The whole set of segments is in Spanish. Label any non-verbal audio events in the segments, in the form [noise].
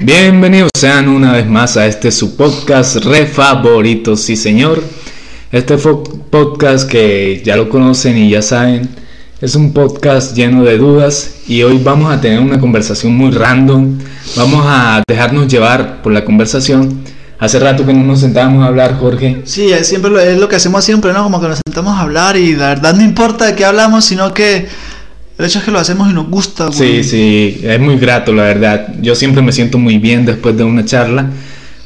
Bienvenidos sean una vez más a este su podcast re favorito, sí señor. Este podcast que ya lo conocen y ya saben, es un podcast lleno de dudas y hoy vamos a tener una conversación muy random. Vamos a dejarnos llevar por la conversación. Hace rato que no nos sentábamos a hablar, Jorge. Sí, es siempre lo, es lo que hacemos siempre, ¿no? Como que nos sentamos a hablar y la verdad no importa de qué hablamos, sino que el hecho es que lo hacemos y nos gusta, güey. Sí, sí, es muy grato, la verdad. Yo siempre me siento muy bien después de una charla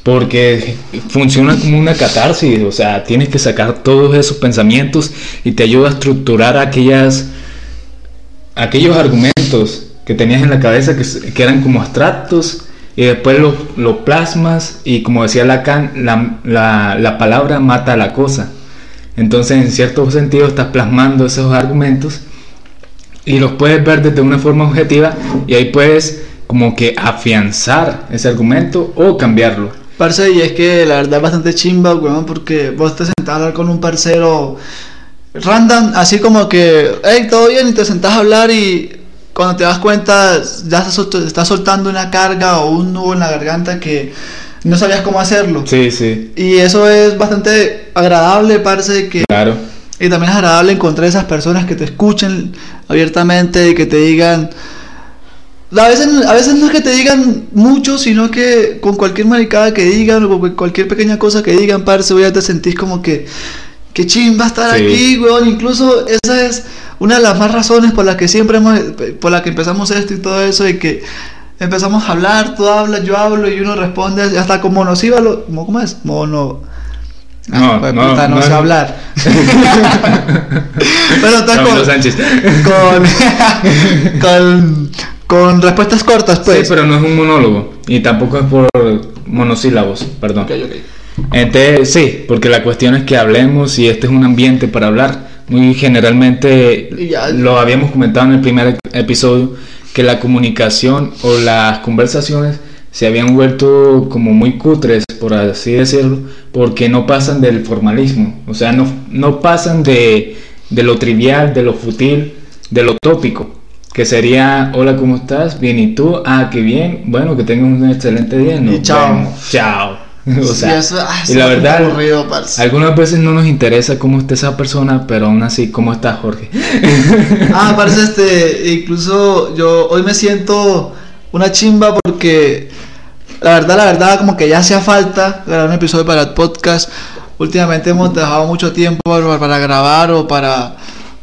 porque funciona como una catarsis, o sea, tienes que sacar todos esos pensamientos y te ayuda a estructurar aquellas aquellos argumentos que tenías en la cabeza que, que eran como abstractos y después los lo plasmas y como decía Lacan, la, la, la palabra mata a la cosa. Entonces, en cierto sentido, estás plasmando esos argumentos y los puedes ver desde una forma objetiva y ahí puedes como que afianzar ese argumento o cambiarlo. Parce, y es que la verdad es bastante chimba, weón, porque vos te sentás a hablar con un parcero random, así como que, hey, todo bien, y te sentás a hablar y cuando te das cuenta ya estás, sol- estás soltando una carga o un nudo en la garganta que no sabías cómo hacerlo. Sí, sí, Y eso es bastante agradable, parce, que... claro. Y también es agradable encontrar esas personas que te escuchen abiertamente y que te digan... A veces, a veces no es que te digan mucho, sino que con cualquier maricada que digan o con cualquier pequeña cosa que digan, parce, ya te sentís como que... Que chimba estar Sí. aquí, weón. Incluso esa es una de las más razones por las que siempre hemos... Por la que empezamos esto y todo eso, y que empezamos a hablar, tú hablas, yo hablo y uno responde hasta con monosíbalo... ¿Cómo cómo es? Mono... No, Ah, pues, no, puta, no, no sé hablar. [laughs] Pero Camilo con, Sánchez. con, [laughs] con, con respuestas cortas, pues. Sí, pero no es un monólogo y tampoco es por monosílabos, perdón. Ok, ok. Entonces, sí, porque la cuestión es que hablemos y este es un ambiente para hablar. Muy generalmente lo habíamos comentado en el primer episodio que la comunicación o las conversaciones se habían vuelto como muy cutres, por así decirlo, porque no pasan del formalismo, o sea, no, no pasan de, de lo trivial, de lo futil, de lo tópico, que sería, hola, ¿cómo estás? Bien, ¿y tú? Ah, qué bien, bueno, que tengas un excelente día. nos Y chao. vemos. Chao. [laughs] O Sí, sea, eso- ah, y la verdad, aburrido, parce. algunas veces no nos interesa cómo está esa persona, pero aún así, ¿cómo está Jorge? [laughs] Ah, parece este, incluso yo hoy me siento una chimba porque la verdad, la verdad, como que ya hacía falta grabar un episodio para el podcast. Últimamente hemos dejado mucho tiempo para, para grabar o para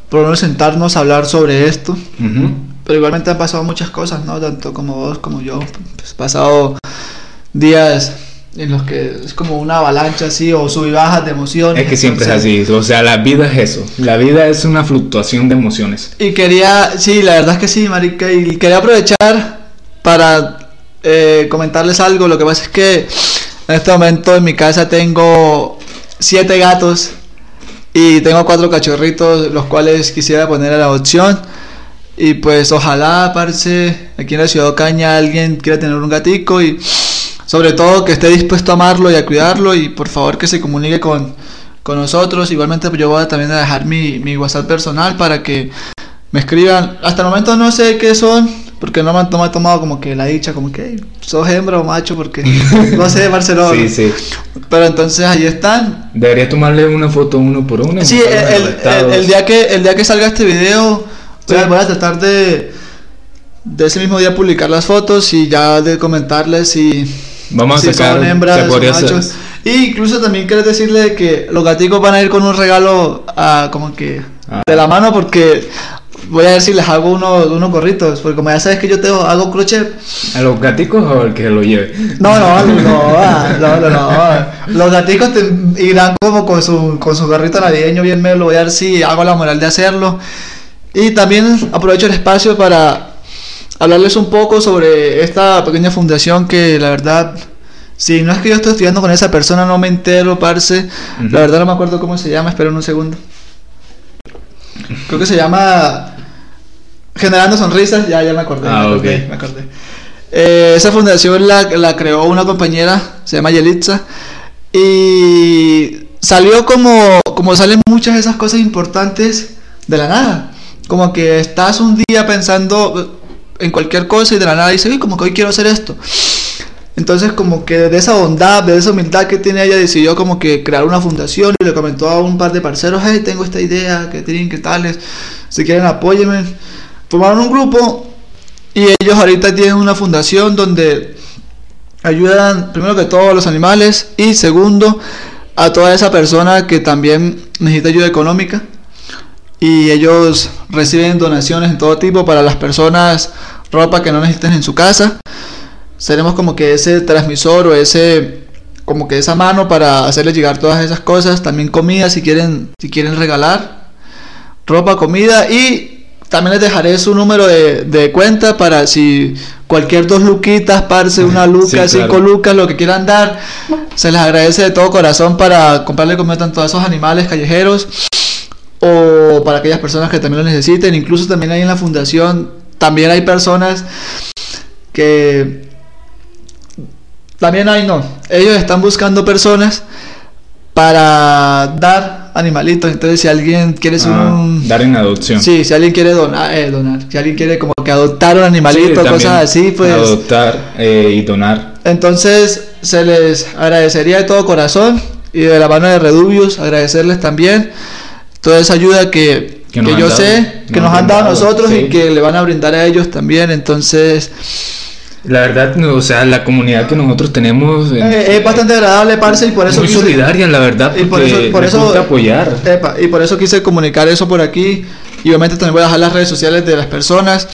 por lo menos sentarnos a hablar sobre esto. Ujú. Pero igualmente han pasado muchas cosas, ¿no? Tanto como vos como yo. Pues, pasado días en los que es como una avalancha así o sub y bajas de emociones. Es que siempre es entonces- así, o sea, la vida es eso, la vida es una fluctuación de emociones. Y quería, sí, la verdad es que sí, marica, y quería aprovechar para eh, comentarles algo. Lo que pasa es que en este momento en mi casa tengo siete gatos y tengo cuatro cachorritos, los cuales quisiera poner a la adopción. Y pues ojalá, parce, aquí en la ciudad de Ocaña alguien quiera tener un gatico y sobre todo que esté dispuesto a amarlo y a cuidarlo y por favor que se comunique con, con nosotros. Igualmente pues, yo voy a también a dejar mi, mi WhatsApp personal para que me escriban. Hasta el momento no sé qué son, porque no me, no me he tomado como que la dicha, como que "Ey, sos hembra o macho, porque [laughs] no sé, Barcelona. Sí, sí. Pero entonces ahí están. Debería tomarle una foto uno por uno. Sí, el, el- el- día que, el día que salga este video, voy a, Sí. voy a tratar de, de ese mismo día publicar las fotos y ya de comentarles si, Vamos a si sacar, son hembras o machos. Y incluso también quiero decirle que los gaticos van a ir con un regalo a, como que Ah. de la mano porque voy a ver si les hago uno, unos gorritos, porque como ya sabes que yo te hago crochet. ¿A los gaticos o el que lo lleve? No, no, no, no, no, no, no. Los gaticos te irán como con su, con su gorrito navideño bien melo, voy a ver si hago la moral de hacerlo. Y también aprovecho el espacio para hablarles un poco sobre esta pequeña fundación que la verdad, si no es que yo estoy estudiando con esa persona, no me entero, parce. La verdad no me acuerdo cómo se llama, esperen un segundo. Creo que se llama Generando Sonrisas, ya, ya me acordé, Ah, me acordé, ok. me acordé. Eh, esa fundación la, la creó una compañera, se llama Yelitza, y salió como, como salen muchas de esas cosas importantes de la nada. Como que estás un día pensando en cualquier cosa y de la nada dices, uy, como que hoy quiero hacer esto. Entonces como que de esa bondad, de esa humildad que tiene ella, decidió como que crear una fundación y le comentó a un par de parceros, hey, tengo esta idea, que tienen, que tales, si quieren apóyenme. Formaron un grupo y ellos ahorita tienen una fundación donde ayudan primero que todo a los animales y segundo a toda esa persona que también necesita ayuda económica. Y ellos reciben donaciones en todo tipo para las personas ropa que no necesiten en su casa. Seremos como que ese transmisor o ese como que esa mano para hacerles llegar todas esas cosas. También comida si quieren si quieren regalar ropa comida y también les dejaré su número de, de cuenta para si cualquier dos luquitas, parce, una luca, cinco lucas, lo que quieran dar. Se les agradece de todo corazón para comprarle comida a esos animales callejeros o para aquellas personas que también lo necesiten. Incluso también hay en la fundación, también hay personas que... También hay, no. Ellos están buscando personas para dar animalitos. Entonces, si alguien quiere Ah, un. Dar en adopción. Sí, si alguien quiere donar, eh, donar. Si alguien quiere como que adoptar un animalito, Sí, cosas así, pues. Adoptar eh, y donar. Entonces, se les agradecería de todo corazón y de la mano de Redubius, agradecerles también toda esa ayuda que, Que yo dado, sé que nos nos han dado a nosotros sí. y que le van a brindar a ellos también. Entonces, La verdad, no, o sea, la comunidad que nosotros tenemos eh, eh, es bastante agradable, parce, y por eso muy quise- solidaria, la verdad, Y por eso- por eso- gusta apoyar. Epa, y por eso quise comunicar eso por aquí. Y obviamente también voy a dejar las redes sociales de las personas.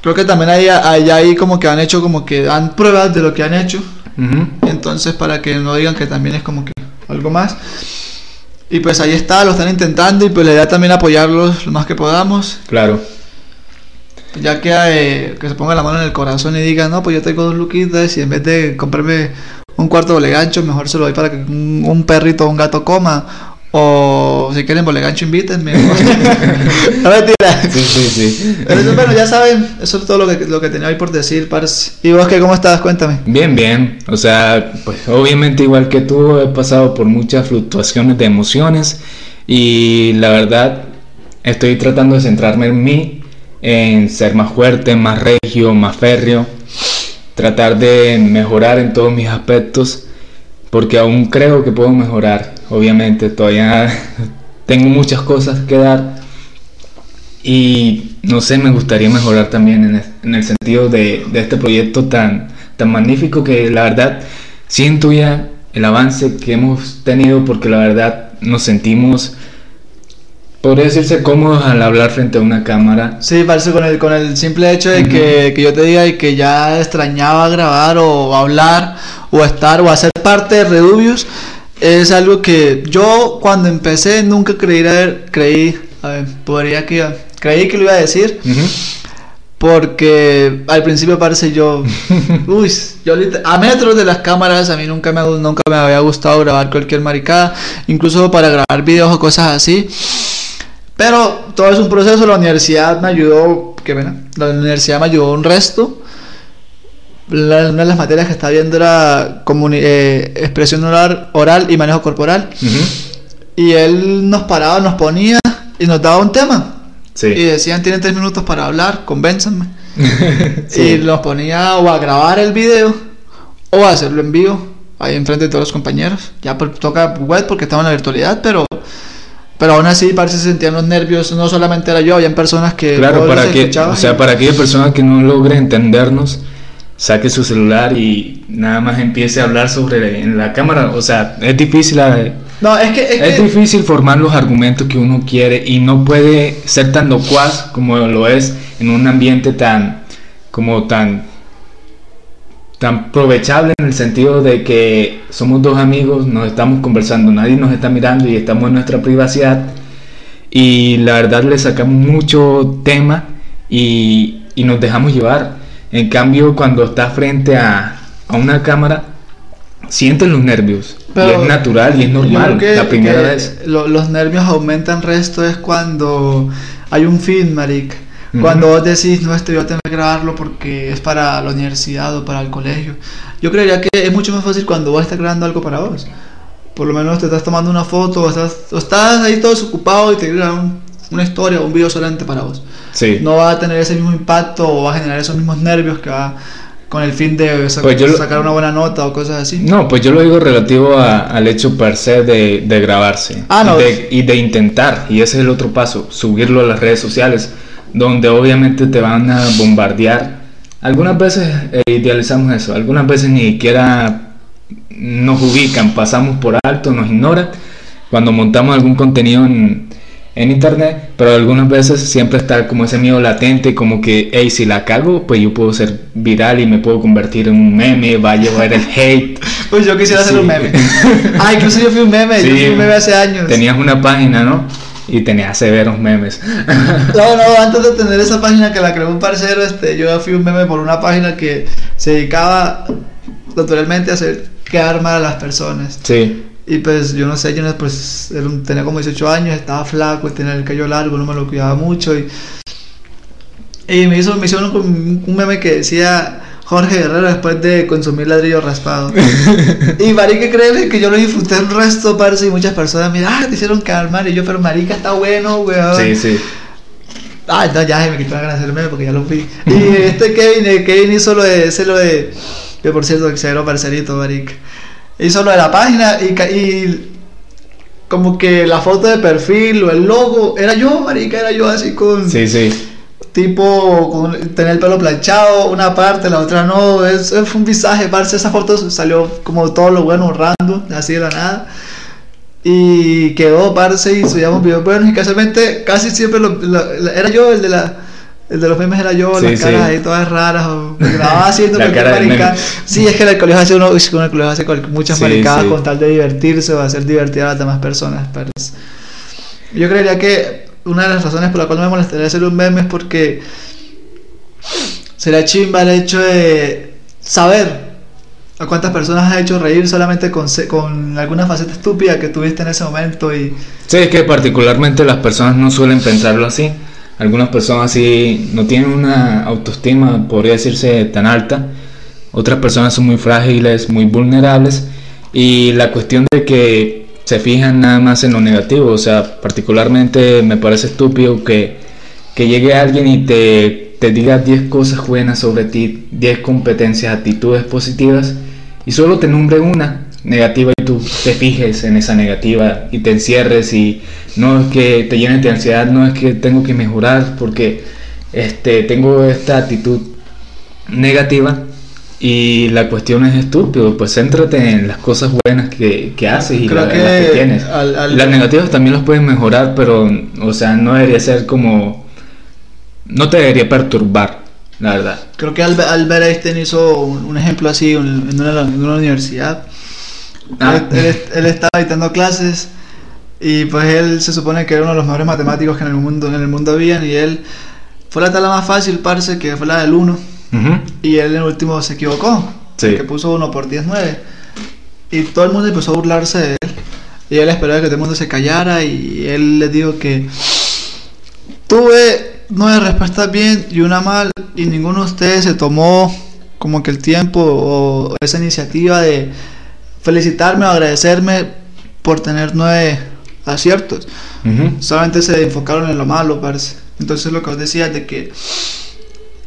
Creo que también hay, hay ahí como que han hecho, como que dan pruebas de lo que han hecho. Ujú. Entonces, para que no digan que también es como que algo más. Y pues ahí está, lo están intentando y pues la idea también apoyarlos lo más que podamos. Claro. Ya que, eh, que se ponga la mano en el corazón y diga, no, pues yo tengo dos luquitas y en vez de comprarme un cuarto de bolegancho, mejor se lo doy para que un, un perrito o un gato coma. O si quieren bolegancho, invítenme. [laughs] [laughs] no mentira. Sí, sí, sí. Pero eso, bueno, ya saben, eso es todo lo que, lo que tenía hoy por decir, parce. ¿Y vos qué, cómo estás? Cuéntame. Bien, bien. O sea, pues obviamente igual que tú he pasado por muchas fluctuaciones de emociones y la verdad estoy tratando de centrarme en mí, en ser más fuerte, más regio, más férreo, tratar de mejorar en todos mis aspectos porque aún creo que puedo mejorar. Obviamente todavía [laughs] tengo muchas cosas que dar y no sé, me gustaría mejorar también en, el sentido de, de este proyecto tan, tan magnífico que la verdad siento ya el avance que hemos tenido porque la verdad nos sentimos, podría decirse, cómodos al hablar frente a una cámara. Sí, parce, con el, con el simple hecho de que, que yo te diga y que ya extrañaba grabar o hablar o estar o hacer parte de Redubius, es algo que yo cuando empecé nunca creí, haber- creí, a ver, podría que iba- creí que lo iba a decir, porque al principio parece yo, [laughs] uy, yo a metros de las cámaras a mí nunca me, nunca me había gustado grabar cualquier maricada, incluso para grabar videos o cosas así. Pero todo es un proceso, la universidad me ayudó, que bueno, la universidad me ayudó un resto. La- una de las materias que estaba viendo era eh, expresión oral, oral y manejo corporal. Ujú. Y él nos paraba, nos ponía y nos daba un tema. Y Sí. decían, tienen tres minutos para hablar, convénzanme. [laughs] Sí. Y nos ponía o a grabar el video o a hacerlo en vivo, ahí enfrente de todos los compañeros. Ya por- toca web porque estaba en la virtualidad, pero pero aún así parece que se sentían los nervios. No solamente era yo, habían personas que Claro, para que, o sea, para aquella persona que no logre entendernos, saque su celular y nada más empiece a hablar sobre en la cámara. O sea, es difícil, eh, No, es que, es es que- difícil formar los argumentos que uno quiere y no puede ser tan locuaz como lo es en un ambiente tan, como tan, tan provechable en el sentido de que somos dos amigos, nos estamos conversando, nadie nos está mirando y estamos en nuestra privacidad y la verdad le sacamos mucho tema y, y nos dejamos llevar. En cambio, cuando estás frente a, a una cámara, sientes los nervios. y Pero es natural y es normal. que- la primera vez. lo- los nervios aumentan resto es cuando hay un fin, maric. Cuando vos decís, no, este yo tengo que grabarlo porque es para la universidad o para el colegio. Yo creería que es mucho más fácil cuando vos estás grabando algo para vos. Por lo menos te estás tomando una foto o estás, o estás ahí todo desocupado y te graban un- una historia o un video solamente para vos. Sí. No va a tener ese mismo impacto o va a generar esos mismos nervios que va con el fin de sa- Pues yo sacar una buena nota o cosas así. No, pues yo lo digo relativo a- al hecho per se de, de grabarse Ah, no. de, y de intentar, y ese es el otro paso, subirlo a las redes sociales, donde obviamente te van a bombardear. Algunas veces eh, idealizamos eso, algunas veces ni siquiera nos ubican, pasamos por alto, nos ignoran cuando montamos algún contenido en, en internet, pero algunas veces siempre está como ese miedo latente, como que, hey, si la cago, pues yo puedo ser viral y me puedo convertir en un meme, va a llevar el hate. [laughs] Pues yo quisiera Sí. un meme. Ah, incluso yo fui un meme, yo Sí. fui un meme hace años. Tenías una página, ¿no? Y tenías severos memes. No, no, antes de tener esa página que la creó un parcero, este, yo fui un meme por una página que se dedicaba naturalmente a hacer quedar mal a las personas. Sí. Y pues yo no sé, yo pues tenía como 18 años, estaba flaco, tenía el cabello largo, no me lo cuidaba mucho y, y me hizo, me un, un meme que decía Jorge Guerrero después de consumir ladrillo raspado. [laughs] y marica, créeme que yo lo disfruté un resto, parce, y muchas personas me ah, te hicieron mal, y yo, pero marica, está bueno, weón. Sí, sí. Ah, no, ya se me quitó la ganas de hacer meme porque ya lo vi. Y este Kevin, eh, Kevin hizo lo de, ese lo de, que por cierto, cero parcerito, marica. Hizo lo de la página y, y como que la foto de perfil o el logo, era yo, marica, era yo así con, Sí, sí. Tipo, con tener el pelo planchado, una parte, la otra no, es, es un visaje, parce, esa foto salió como todo lo bueno, random, así de la nada. Y quedó, parce, y subíamos videos buenos y casualmente casi siempre lo- lo- la- era yo el de la... El de los memes era yo, Sí, las sí. caras ahí todas raras, o me grababa haciendo [laughs] cualquier cara del marica. meme. Sí, es que en el colegio hace uno, uy, en el colegio hace muchas Sí, maricadas sí. con tal de divertirse o hacer divertir a las demás personas, parce. Yo creería que una de las razones por la cual me molestaría hacer un meme es porque sería chimba el hecho de saber a cuántas personas has hecho reír solamente con, con alguna faceta estúpida que tuviste en ese momento y Sí, es que particularmente las personas no suelen pensarlo así. Algunas personas sí no tienen una autoestima, podría decirse, tan alta. Otras personas son muy frágiles, muy vulnerables. Y la cuestión de que se fijan nada más en lo negativo, o sea, particularmente me parece estúpido que, que llegue alguien y te, te diga 10 cosas buenas sobre ti, 10 competencias, actitudes positivas, y solo te nombre una negativa y tú te fijes en esa negativa y te encierres y no es que te llenes de ansiedad, no es que tengo que mejorar porque este, tengo esta actitud negativa y la cuestión es estúpido, pues céntrate en las cosas buenas que, que haces y Creo la- que las que tienes. al- al- Las negativas también las puedes mejorar, pero o sea, no debería ser como no te debería perturbar, la verdad. creo que Albe- Albert Einstein hizo un, un ejemplo así en en una, en una universidad. Ah. Él, él- él estaba dictando clases y pues él se supone que era uno de los mejores matemáticos que en el mundo, en el mundo habían y él fue la tabla más fácil, parce, que fue la del 1 Ujú. y él en el último se equivocó, Sí. que puso 1 por 10, 9 y todo el mundo empezó a burlarse de él y él esperaba que todo el mundo se callara y él le dijo que tuve nueve respuestas bien y una mal y ninguno de ustedes se tomó como que el tiempo o esa iniciativa de felicitarme o agradecerme por tener nueve aciertos. Ujú. Solamente se enfocaron en lo malo, parece. Entonces lo que os decía de que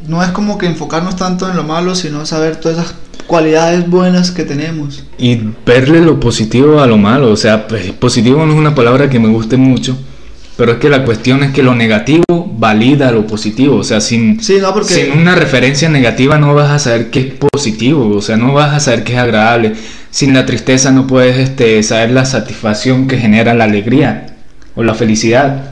no es como que enfocarnos tanto en lo malo, sino saber todas esas cualidades buenas que tenemos. Y verle lo positivo a lo malo, o sea, pues, positivo no es una palabra que me guste mucho, pero es que la cuestión es que lo negativo valida lo positivo, o sea, sin, Sí, no, porque sin una referencia negativa no vas a saber qué es positivo, o sea, no vas a saber qué es agradable. Sin la tristeza no puedes este, saber la satisfacción que genera la alegría o la felicidad.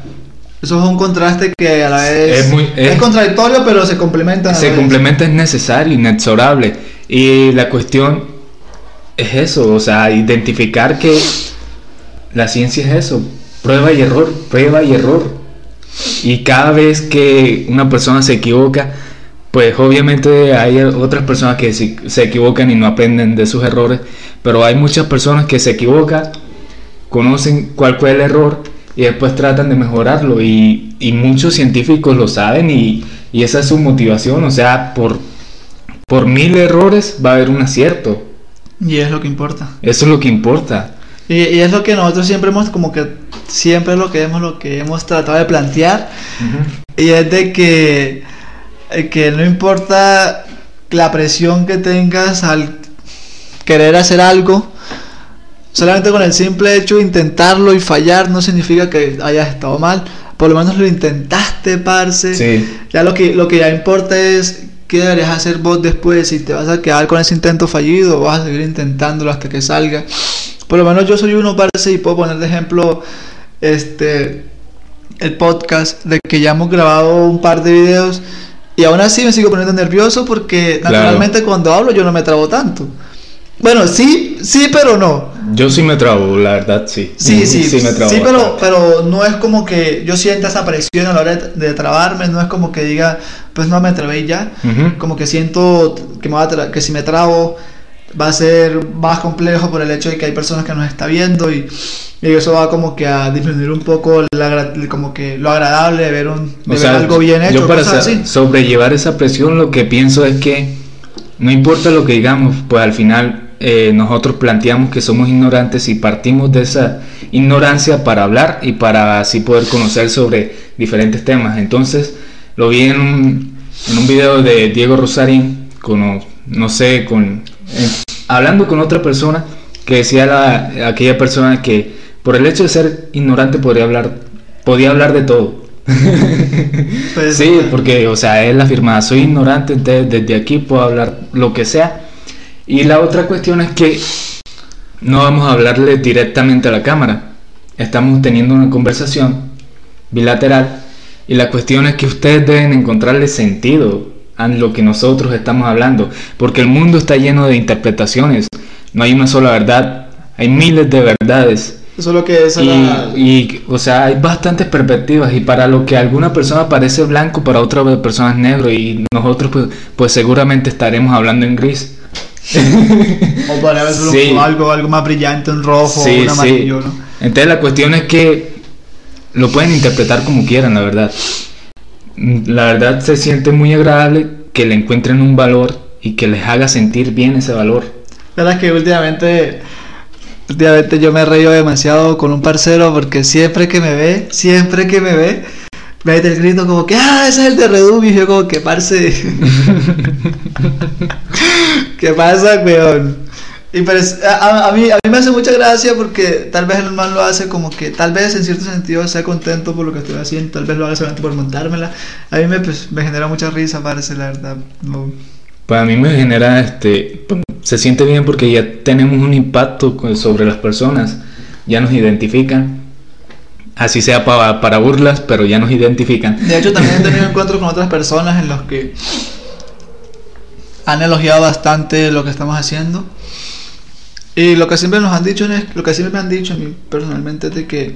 Eso es un contraste que a la vez Es muy- es- contradictorio, pero se complementan. a la Se complementa, es necesario, inexorable. Y la cuestión es eso, o sea, identificar que la ciencia es eso, prueba y error, prueba y error. Y cada vez que una persona se equivoca, pues obviamente hay otras personas que se equivocan y no aprenden de sus errores, pero hay muchas personas que se equivocan, conocen cuál fue el error y después tratan de mejorarlo y, y muchos científicos lo saben y, y esa es su motivación, o sea, por, por mil errores va a haber un acierto, Y es lo que importa. eso es lo que importa. Y, y es lo que nosotros siempre hemos, como que siempre es lo que hemos, lo que hemos tratado de plantear. Y es de que, eh, que no importa la presión que tengas al querer hacer algo, solamente con el simple hecho de intentarlo y fallar no significa que hayas estado mal. Por lo menos lo intentaste, parce. Sí. Ya lo que, lo que ya importa es qué deberías hacer vos después, si te vas a quedar con ese intento fallido o vas a seguir intentándolo hasta que salga. Por lo menos yo soy uno, parce, y puedo poner de ejemplo este el podcast de que ya hemos grabado un par de videos y aún así me sigo poniendo nervioso porque Claro. naturalmente cuando hablo yo no me trabo tanto. Bueno, sí, sí, pero no. Yo sí me trabo, la verdad, sí. Sí, sí, Sí me trabo sí, pero, pero no es como que yo sienta esa presión a la hora de, trabarme, no es como que diga, pues no me y ya. Como que siento que, me va a tra- que si me trabo va a ser más complejo por el hecho de que hay personas que nos está viendo y, y eso va como que a disminuir un poco la como que lo agradable de ver, un, de ver sea, algo bien hecho, yo para cosas así. sobrellevar esa presión lo que pienso es que no importa lo que digamos, pues al final eh, nosotros planteamos que somos ignorantes y partimos de esa ignorancia para hablar y para así poder conocer sobre diferentes temas. Entonces lo vi en un, en un video de Diego Rosarín, con, no sé, con, eh, hablando con otra persona que decía la, aquella persona que por el hecho de ser ignorante podría hablar, podía hablar de todo. Pues, [laughs] sí, porque, o sea, él afirmaba, soy ignorante, entonces desde aquí puedo hablar lo que sea. Y la otra cuestión es que no vamos a hablarle directamente a la cámara. Estamos teniendo una conversación bilateral y la cuestión es que ustedes deben encontrarle sentido a lo que nosotros estamos hablando, porque el mundo está lleno de interpretaciones, no hay una sola verdad, hay miles de verdades. Eso es lo que es Y, la- y, o sea, hay bastantes perspectivas y para lo que alguna persona parece blanco, para otra persona es negro y nosotros pues, pues seguramente estaremos hablando en gris. O ver solo Sí. algo, algo más brillante, un rojo, Sí, un sí. amarillo, ¿no? Entonces la cuestión es que lo pueden interpretar como quieran, la verdad. La verdad se siente muy agradable que le encuentren un valor y que les haga sentir bien ese valor. La verdad es que últimamente, últimamente yo me he reído demasiado con un parcero porque siempre que me ve, siempre que me ve, me mete el grito como que, ah, ese es el de Redumi. Y yo como que, parce, [laughs] ¿qué pasa, weón? Y es- a, a- a mí, a mí me hace mucha gracia porque tal vez el man lo hace como que, tal vez en cierto sentido sea contento por lo que estoy haciendo, tal vez lo haga solamente por montármela. A mí me, pues, me genera mucha risa, parce, la verdad. No. Para mí me genera, este, se siente bien porque ya tenemos un impacto sobre las personas, ya nos identifican, así sea para, para burlas, pero ya nos identifican. De hecho, también he tenido [laughs] encuentros con otras personas en los que han elogiado bastante lo que estamos haciendo. Y lo que siempre nos han dicho, es, lo que siempre me han dicho a mí personalmente es de que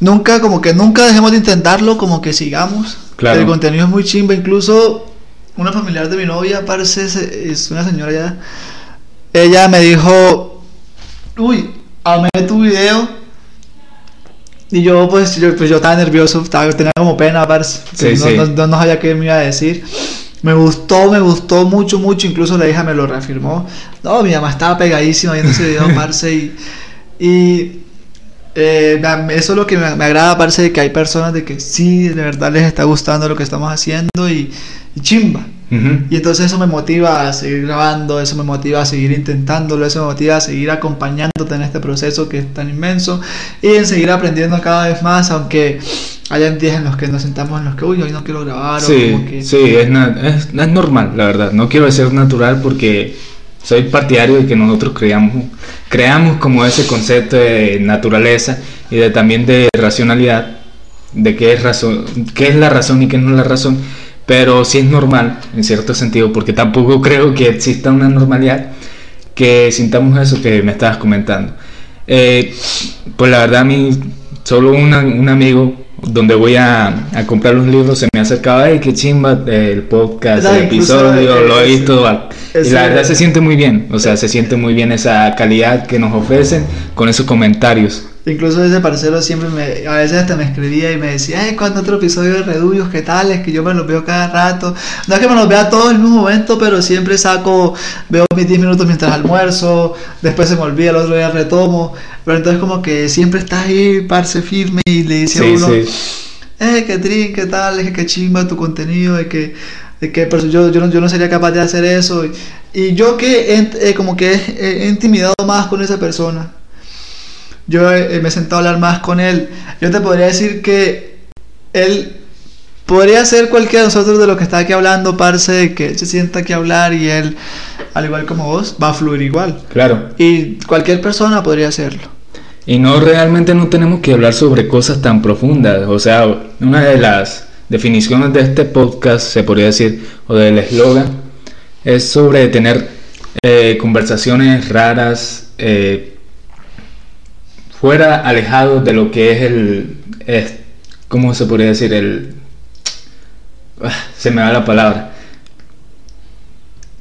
nunca, como que nunca dejemos de intentarlo, como que sigamos. Claro. El contenido es muy chimba, incluso una familiar de mi novia, parece, es- una señora ya. Ella me dijo, uy, amé tu video. Y yo pues, yo, pues yo estaba nervioso, estaba, tenía como pena, parce, Sí, no, sí. no- no- no sabía qué me iba a decir. Me gustó, me gustó mucho, mucho, incluso la hija me lo reafirmó. No, mi mamá estaba pegadísima viendo ese video, [laughs] parce, y, y eh, eso es lo que me, me agrada, parce, de que hay personas de que sí, de verdad les está gustando lo que estamos haciendo y, y chimba. Y entonces eso me motiva a seguir grabando, eso me motiva a seguir intentándolo, eso me motiva a seguir acompañándote en este proceso que es tan inmenso y en seguir aprendiendo cada vez más, aunque hayan días en los que nos sentamos en los que, uy, hoy no quiero grabar o Sí, como que... sí, es, es, es normal, la verdad. No quiero decir natural porque soy partidario de que nosotros creamos, creamos como ese concepto de naturaleza y de también de racionalidad, de qué es, razón, qué es la razón y qué no es la razón. Pero sí es normal, en cierto sentido, porque tampoco creo que exista una normalidad que sintamos eso que me estabas comentando. Eh, pues la verdad a mí, solo una- un amigo donde voy a, a comprar los libros se me acercaba, ay, qué chimba el podcast, Ah, el episodio, lo he visto. y la verdad se siente muy bien, o sea, se siente muy bien esa calidad que nos ofrecen con esos comentarios. Incluso ese parcero siempre me, a veces hasta me escribía y me decía, ay, ¿cuándo otro episodio de Redubios? ¿Qué tal? Es que yo me los veo cada rato. No es que me los vea todos en el mismo momento, pero siempre saco, veo mis 10 minutos mientras almuerzo, después se me olvida, el otro día retomo. Pero entonces como que siempre estás ahí, parce firme y le dice a uno, sí. eh, qué trin, qué tal, es que qué chimba tu contenido, de que, de de que yo, yo, no, yo no sería capaz de hacer eso. Y, y yo que he, eh, como que he, he intimidado más con esa persona, yo eh, me he sentado a hablar más con él, yo te podría decir que él podría ser cualquiera de nosotros de lo que está aquí hablando, parce, que se sienta aquí a hablar y él, al igual como vos, va a fluir igual. Claro. Y cualquier persona podría hacerlo. Y no realmente no tenemos que hablar sobre cosas tan profundas. O sea, una de las definiciones de este podcast, se podría decir, o del eslogan, es sobre tener eh, conversaciones raras, eh, fuera alejados de lo que es el, es, ¿cómo se podría decir? El, ah, se me da la palabra.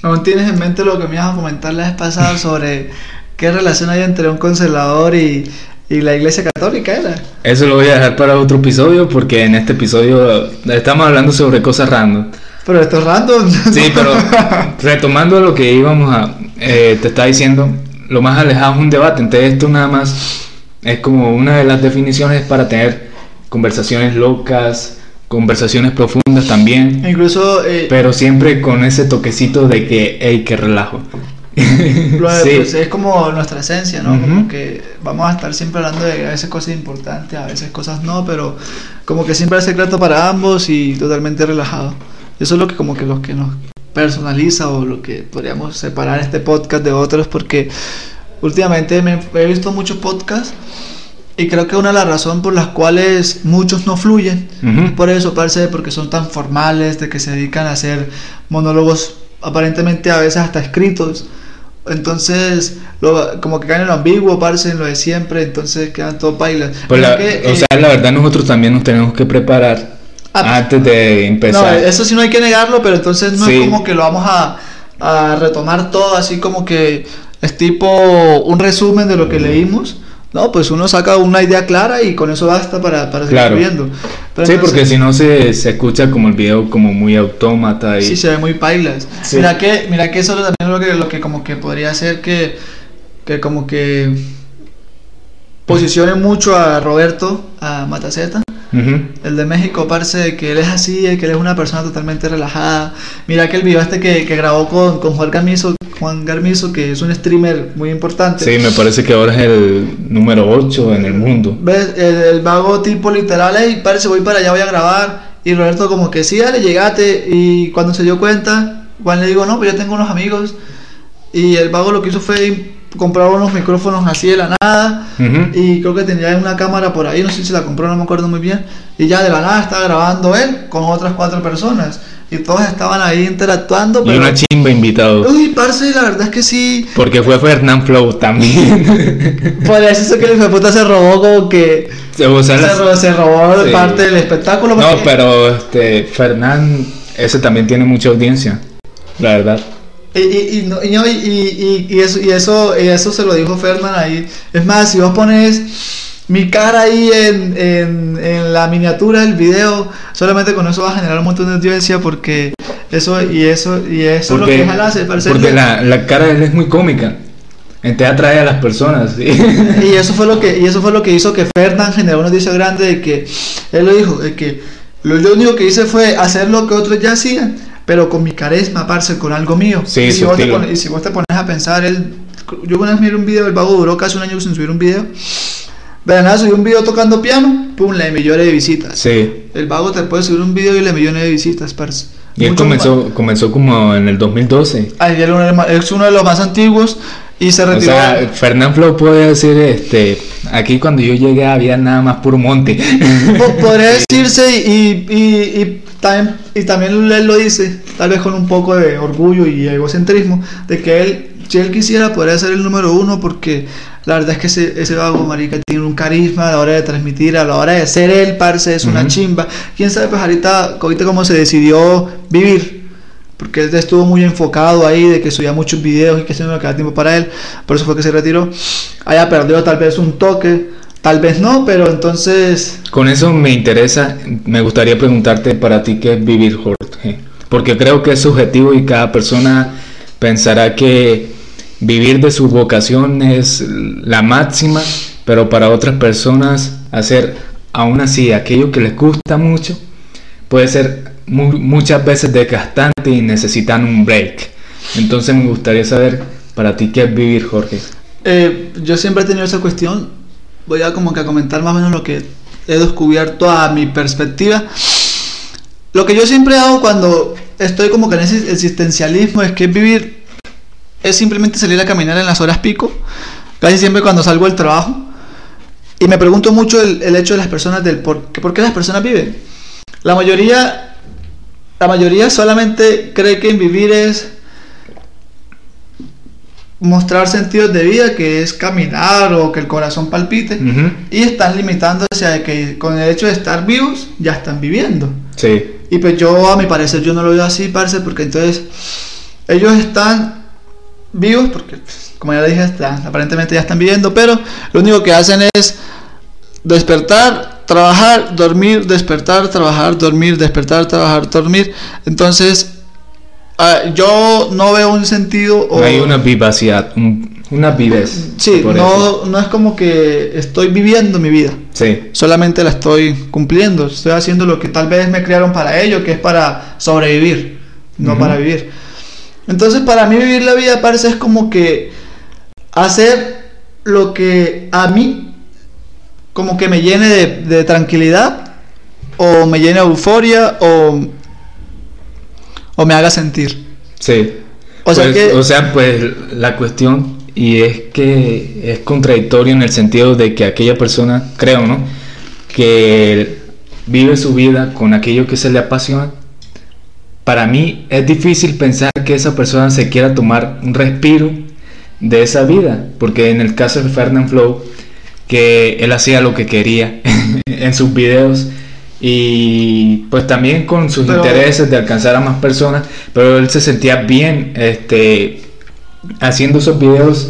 ¿Aún tienes en mente lo que me ibas a comentar la vez pasada [laughs] sobre qué relación hay entre un conservador y, y la iglesia católica era? Eso lo voy a dejar para otro episodio porque en este episodio estamos hablando sobre cosas random. Pero esto es random. Sí, pero [laughs] retomando lo que íbamos a... eh, te estaba diciendo, lo más alejado es un debate. Entonces esto nada más es como una de las definiciones para tener conversaciones locas, conversaciones profundas también. Incluso eh, Pero siempre con ese toquecito de que, hey, qué relajo. [laughs] lo Sí. pues, es como nuestra esencia, ¿no? Como que vamos a estar siempre hablando de a veces cosas importantes, a veces cosas no, pero como que siempre es secreto para ambos y totalmente relajado. Eso es lo que como que lo que nos personaliza o lo que podríamos separar este podcast de otros porque últimamente me he visto muchos podcasts y creo que una de las razones por las cuales muchos no fluyen Ujú. por eso, parece porque son tan formales, de que se dedican a hacer monólogos aparentemente a veces hasta escritos. Entonces, lo- como que caen en lo ambiguo, parece en lo de siempre, entonces quedan todo bailas. Pues la- que, o eh, sea, la verdad nosotros también nos tenemos que preparar Ah, antes de no, empezar. eso sí no hay que negarlo, pero entonces no Sí. es como que lo vamos a, a retomar todo así como que es tipo un resumen de lo que leímos. No, pues uno saca una idea clara y con eso basta para, para seguir Claro. viendo. Pero sí, entonces- porque si no se, se escucha como el video como muy autómata y... Sí, se ve muy pailas. Sí. Mira que, mira que eso también es lo que, lo que como que podría ser que, que como que posicione mucho a Roberto, a Mataceta, Ujú. el de México, parece de que él es así, que él es una persona totalmente relajada. Mira que el video este que, que grabó con, con Juan Garmizo, Juan Garmizo, que es un streamer muy importante. Sí, me parece que ahora es el número 8 en el mundo. ¿Ves? El, el vago tipo literal, hey, parece, voy para allá, voy a grabar. Y Roberto como que sí, dale, llegate. Y cuando se dio cuenta, Juan le digo, no, pues yo tengo unos amigos. Y el vago lo que hizo fue comprar unos micrófonos así de la nada. Y creo que tenía una cámara por ahí, no sé si la compró, no me acuerdo muy bien. Y ya de la nada estaba grabando él con otras cuatro personas. Y todos estaban ahí interactuando. Y una chimba invitado. Uy, parce, la verdad es que sí. Porque fue Fernán Flow también. [laughs] Por eso es que el hijo puta se robó como que... o sea, Se robó, se robó Sí. parte del espectáculo. No, pero este Fernán, ese también tiene mucha audiencia, la verdad. Y, y, y, no- y, y- eso, y, eso, se lo dijo Fernán ahí. Es más, si vos pones mi cara ahí en, en, en la miniatura del video, solamente con eso va a generar un montón de audiencia porque eso y eso y eso es lo que él hace. parece porque que- la, la cara de él es muy cómica. Entonces atrae a las personas. ¿sí? [laughs] Y eso fue lo que y eso fue lo que hizo que Fernán generó una noticia grande de que él lo dijo, de que lo, único que hice fue hacer lo que otros ya hacían, pero con mi carisma, parce, con algo mío. Sí, y, si vos te pones, y si vos te pones a pensar, él, yo una vez miré un video, el vago duró casi un año sin subir un video. De la nada subió un video tocando piano, pum, le millones de visitas. Sí. El vago te puede subir un video y le millones de visitas, parce. Y él comenzó, comenzó como en el 2012. más- Ay, él es uno de los más antiguos y se O retiró. sea, Fernán Flow puede decir, este, aquí cuando yo llegué había nada más puro monte. [laughs] Po- Podría decirse y, y, y, también, y también él lo dice, tal vez con un poco de orgullo y egocentrismo, de que él, si él quisiera, podría ser el número uno porque la verdad es que ese, ese vago marica tiene un carisma a la hora de transmitir, a la hora de ser él, parce, es una chimba. Quién sabe, pues ahorita, ahorita cómo se decidió vivir. Porque él estuvo muy enfocado ahí de que subía muchos videos y que se no quedaba tiempo para él. Por eso fue que se retiró. Haya perdido tal vez un toque, tal vez no, pero entonces Con eso me interesa, me gustaría preguntarte para ti qué es vivir, Jorge. Porque creo que es subjetivo y cada persona pensará que vivir de su vocación es la máxima, pero para otras personas hacer aún así aquello que les gusta mucho puede ser mu- muchas veces desgastante y necesitan un break. Entonces me gustaría saber para ti qué es vivir, Jorge. Eh, yo siempre he tenido esa cuestión. Voy a como que comentar más o menos lo que he descubierto a mi perspectiva. Lo que yo siempre hago cuando estoy como que en ese existencialismo es que vivir es simplemente salir a caminar en las horas pico, casi siempre cuando salgo del trabajo. Y me pregunto mucho el, hecho de las personas del por, por qué las personas viven. La mayoría, la mayoría solamente cree que en vivir es mostrar sentidos de vida, que es caminar o que el corazón palpite, y están limitándose a que con el hecho de estar vivos ya están viviendo. Sí, Y pues yo, a mi parecer, yo no lo veo así, parce, porque entonces ellos están vivos, porque pues, como ya le dije, están- aparentemente ya están viviendo, pero lo único que hacen es despertar, trabajar, dormir, despertar, trabajar, dormir, despertar, trabajar, dormir. Entonces, ah, yo no veo un sentido o... hay una vivacidad, un- una vivez. Sí, no, no es como que estoy viviendo mi vida. Sí, solamente la estoy cumpliendo. Estoy haciendo lo que tal vez me criaron para ello, que es para sobrevivir, no para vivir. Entonces, para mí vivir la vida parece es como que hacer lo que a mí como que me llene de, de tranquilidad o me llene de euforia o, o me haga sentir. sí. O sea Pues, que- o sea, pues la cuestión, y es que es contradictorio en el sentido de que aquella persona, creo, ¿no? Que vive su vida con aquello que se le apasiona. Para mí es difícil pensar que esa persona se quiera tomar un respiro de esa vida, porque en el caso de Fernand Flow, que él hacía lo que quería [laughs] en sus videos y pues también con sus Pero- intereses de alcanzar a más personas, pero él se sentía bien este, haciendo esos videos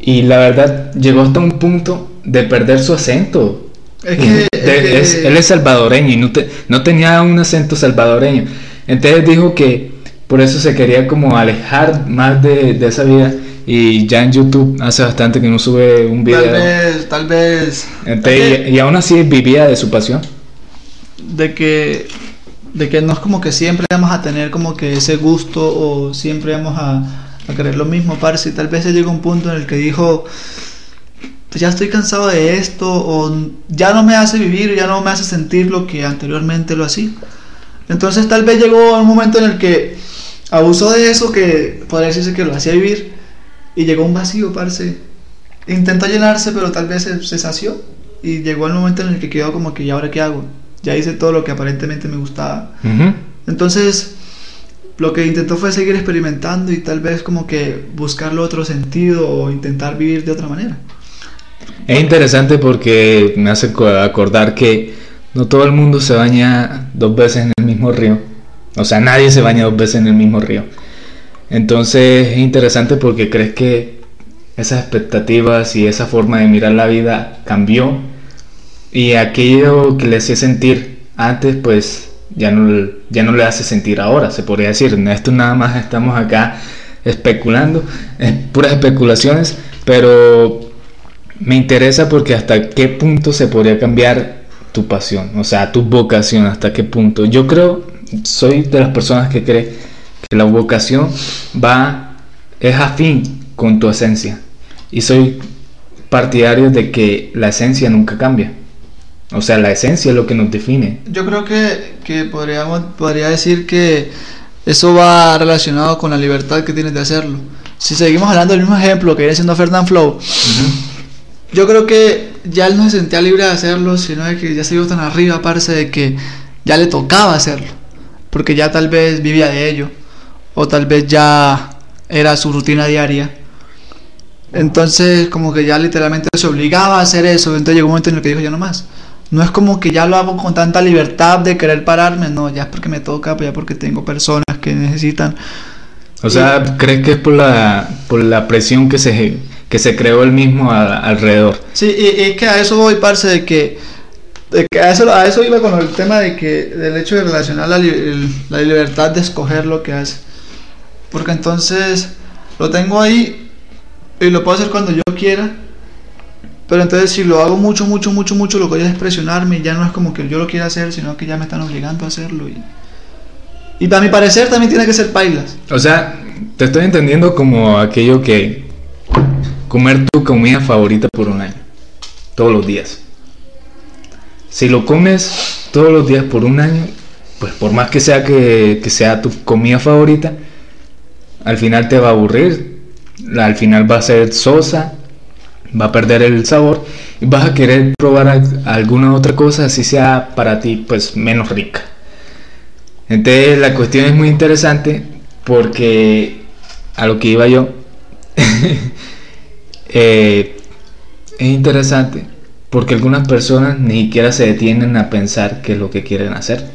y la verdad llegó hasta un punto de perder su acento. Es que- [laughs] De- es que- es- él es salvadoreño y no, te- no tenía un acento salvadoreño. Entonces dijo que por eso se quería como alejar más de, de esa vida y ya en YouTube hace bastante que no sube un video. Tal vez, tal vez. Entonces, y, y aún así vivía de su pasión. de que de que no es como que siempre vamos a tener como que ese gusto o siempre vamos a, a querer lo mismo, parce. Tal vez se llegó un punto en el que dijo, pues ya estoy cansado de esto o ya no me hace vivir, ya no me hace sentir lo que anteriormente lo hacía. Entonces tal vez llegó un momento en el que abusó de eso que podría decirse que lo hacía vivir y llegó un vacío, parce. Intentó llenarse, pero tal vez se, se sació y llegó el momento en el que quedó como que, ¿y ahora qué hago? Ya hice todo lo que aparentemente me gustaba. Entonces, lo que intentó fue seguir experimentando y tal vez como que buscarle otro sentido o intentar vivir de otra manera. Es interesante porque me hace co- acordar que no todo el mundo se baña dos veces en el mismo río. O sea, nadie se baña dos veces en el mismo río. Entonces es interesante porque crees que esas expectativas y esa forma de mirar la vida cambió y aquello que le hacía sentir antes pues ya no, ya no le hace sentir ahora, se podría decir. Esto nada más estamos acá especulando, es puras especulaciones, pero me interesa porque hasta qué punto se podría cambiar tu pasión, o sea, tu vocación, hasta qué punto. Yo creo, soy de las personas que cree que la vocación va, es afín con tu esencia. Y soy partidario de que la esencia nunca cambia. O sea, la esencia es lo que nos define. Yo creo que, que podríamos, podría decir que eso va relacionado con la libertad que tienes de hacerlo. Si seguimos hablando del mismo ejemplo que viene siendo Fernand Flow, yo creo que ya él no se sentía libre de hacerlo, sino de que ya se vio tan arriba, parece de que ya le tocaba hacerlo, porque ya tal vez vivía de ello, o tal vez ya era su rutina diaria. Entonces, como que ya literalmente se obligaba a hacer eso, entonces llegó un momento en el que dijo, ya no más. No es como que ya lo hago con tanta libertad de querer pararme, no, ya es porque me toca, ya porque tengo personas que necesitan. O sea, ¿crees que es por la, por la presión que se, que se creó él mismo a- alrededor? Sí, y, y es que a eso voy, parce, de que, de que a, eso, a eso iba con el tema de que, del hecho de relacionar la, el- la libertad de escoger lo que hace. Porque entonces lo tengo ahí y lo puedo hacer cuando yo quiera. Pero entonces si lo hago mucho, mucho, mucho, mucho, lo que voy a es presionarme y ya no es como que yo lo quiera hacer, sino que ya me están obligando a hacerlo. Y, Y para mi parecer también tiene que ser pailas. O sea, te estoy entendiendo como aquello que comer tu comida favorita por un año, todos los días. Si lo comes todos los días por un año, pues por más que sea que, que sea tu comida favorita, al final te va a aburrir, al final va a ser sosa, va a perder el sabor y vas a querer probar al- alguna otra cosa así sea para ti pues menos rica. Entonces la cuestión es muy interesante porque a lo que iba yo [laughs] eh, es interesante porque algunas personas ni siquiera se detienen a pensar qué es lo que quieren hacer.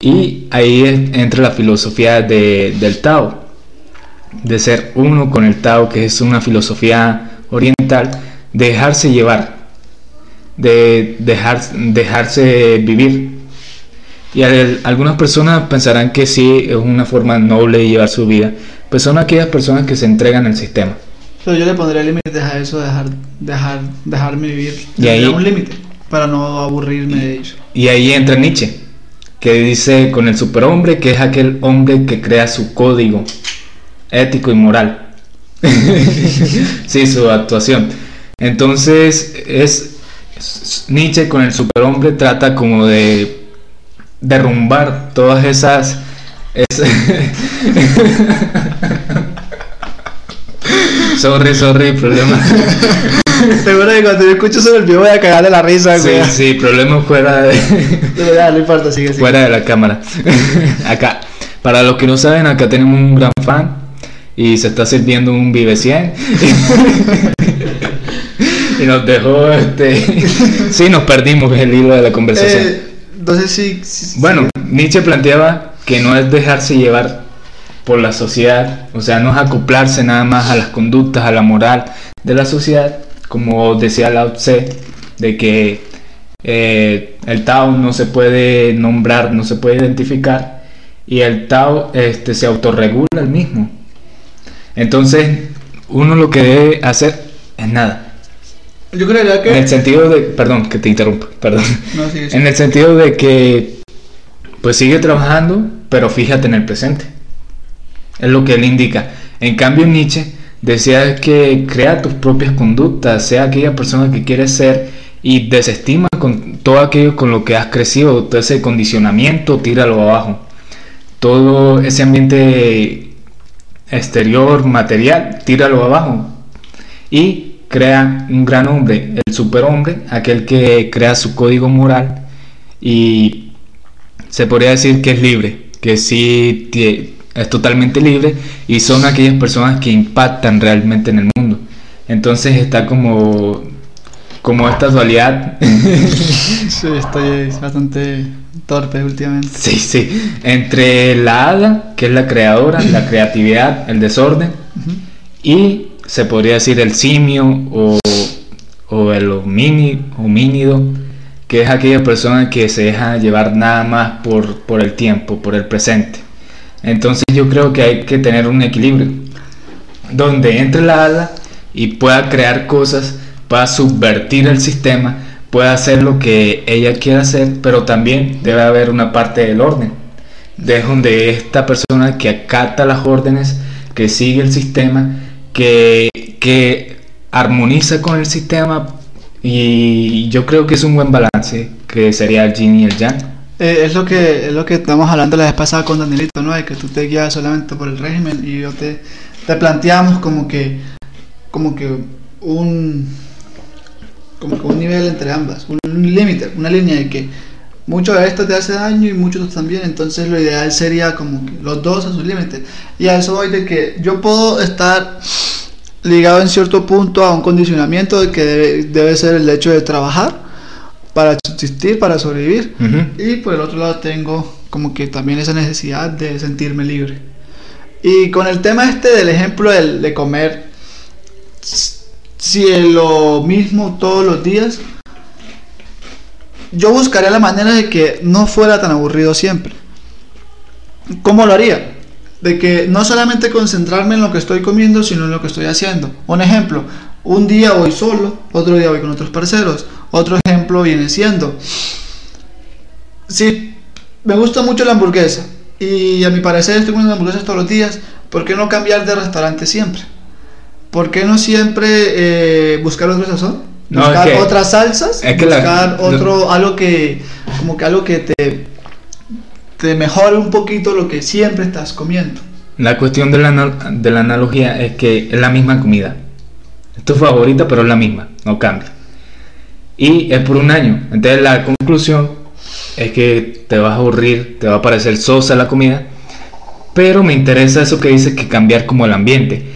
Y ahí entra la filosofía de- del Tao, de ser uno con el Tao, que es una filosofía oriental, de dejarse llevar, de dejar, dejarse vivir. Y al- algunas personas pensarán que sí es una forma noble de llevar su vida, pues son aquellas personas que se entregan al sistema. Pero yo le pondría límites a eso, dejar, dejar, dejarme vivir. Y ahí- un límite para no aburrirme de ello. Y ahí entra Nietzsche, que dice con el superhombre que es aquel hombre que crea su código ético y moral. [laughs] sí, su actuación. Entonces, es es- Nietzsche con el superhombre trata como de derrumbar todas esas es- [laughs] sorry, sorry, problema. Seguro que cuando yo escucho sobre el video voy a cagar de la risa, Sí, güey. sí, problema fuera de [laughs] Pero ya, no importa, sigue, sigue. fuera de la cámara. acá. Para los que no saben, acá tenemos un gran fan y se está sirviendo un Vive 100. [laughs] y nos dejó este [laughs] sí, nos perdimos el hilo de la conversación. Eh, entonces sí, sí- bueno, Nietzsche planteaba que no es dejarse llevar por la sociedad, o sea, no es acoplarse nada más a las conductas, a la moral de la sociedad, como decía Lao Tse, de que eh, el Tao no se puede nombrar, no se puede identificar, y el Tao este, se autorregula el mismo. Entonces, uno lo que debe hacer es nada. Yo creería que... En el sentido de, perdón, que te interrumpo, perdón. No, sigue. En el sentido de que, pues sigue trabajando, pero fíjate en el presente. Es lo que él indica. En cambio, Nietzsche decía que crea tus propias conductas, sea aquella persona que quieres ser y desestima con todo aquello con lo que has crecido, todo ese condicionamiento, tíralo abajo. Todo ese ambiente exterior, material, tíralo abajo. Y crea un gran hombre, el superhombre, aquel que crea su código moral y se podría decir que es libre, que sí es totalmente libre y son aquellas personas que impactan realmente en el mundo. Entonces está como como esta dualidad [laughs] Sí, estoy bastante torpe últimamente. Sí, sí. Entre la hada, que es la creadora, la [clears throat] creatividad, el desorden, y se podría decir el simio o, o el homini- homínido, que es aquella persona que se deja llevar nada más por, por el tiempo, por el presente. Entonces yo creo que hay que tener un equilibrio, donde entre la hada y pueda crear cosas, pueda subvertir el sistema, pueda hacer lo que ella quiera hacer, pero también debe haber una parte del orden, de donde esta persona que acata las órdenes, que sigue el sistema, que, que armoniza con el sistema, y yo creo que es un buen balance, que sería el yin y el yang. Eh, es lo que es lo que estamos hablando la vez pasada con Danielito, ¿no? De que tú te guías solamente por el régimen y yo te, te planteamos como que como que un como que un nivel entre ambas, un, límite, una línea de que mucho de esto te hace daño y mucho de esto también, entonces lo ideal sería como que los dos a sus límites. Y a eso voy de que yo puedo estar ligado en cierto punto a un condicionamiento de que debe, debe ser el hecho de trabajar para subsistir, para sobrevivir. Ujú. Y por el otro lado tengo como que también esa necesidad de sentirme libre. Y con el tema este del ejemplo del- de comer, si es lo mismo todos los días, yo buscaría la manera de que no fuera tan aburrido siempre. ¿Cómo lo haría? De que no solamente concentrarme en lo que estoy comiendo, sino en lo que estoy haciendo. Un ejemplo, un día voy solo, otro día voy con otros parceros. Otro ejemplo viene siendo, si me gusta mucho la hamburguesa, y a mi parecer estoy comiendo hamburguesas todos los días, ¿por qué no cambiar de restaurante siempre? ¿Por qué no siempre eh, buscar otro sazón? No, Buscar es que- otras salsas, es que la- buscar otro, algo que, como que algo que te, te mejore un poquito lo que siempre estás comiendo. La cuestión de la, de la analogía es que es la misma comida. Es tu favorita, pero es la misma, no cambia. Y es por un año. Entonces la conclusión es que te vas a aburrir, te va a parecer sosa la comida. Pero me interesa eso que dice que cambiar como el ambiente.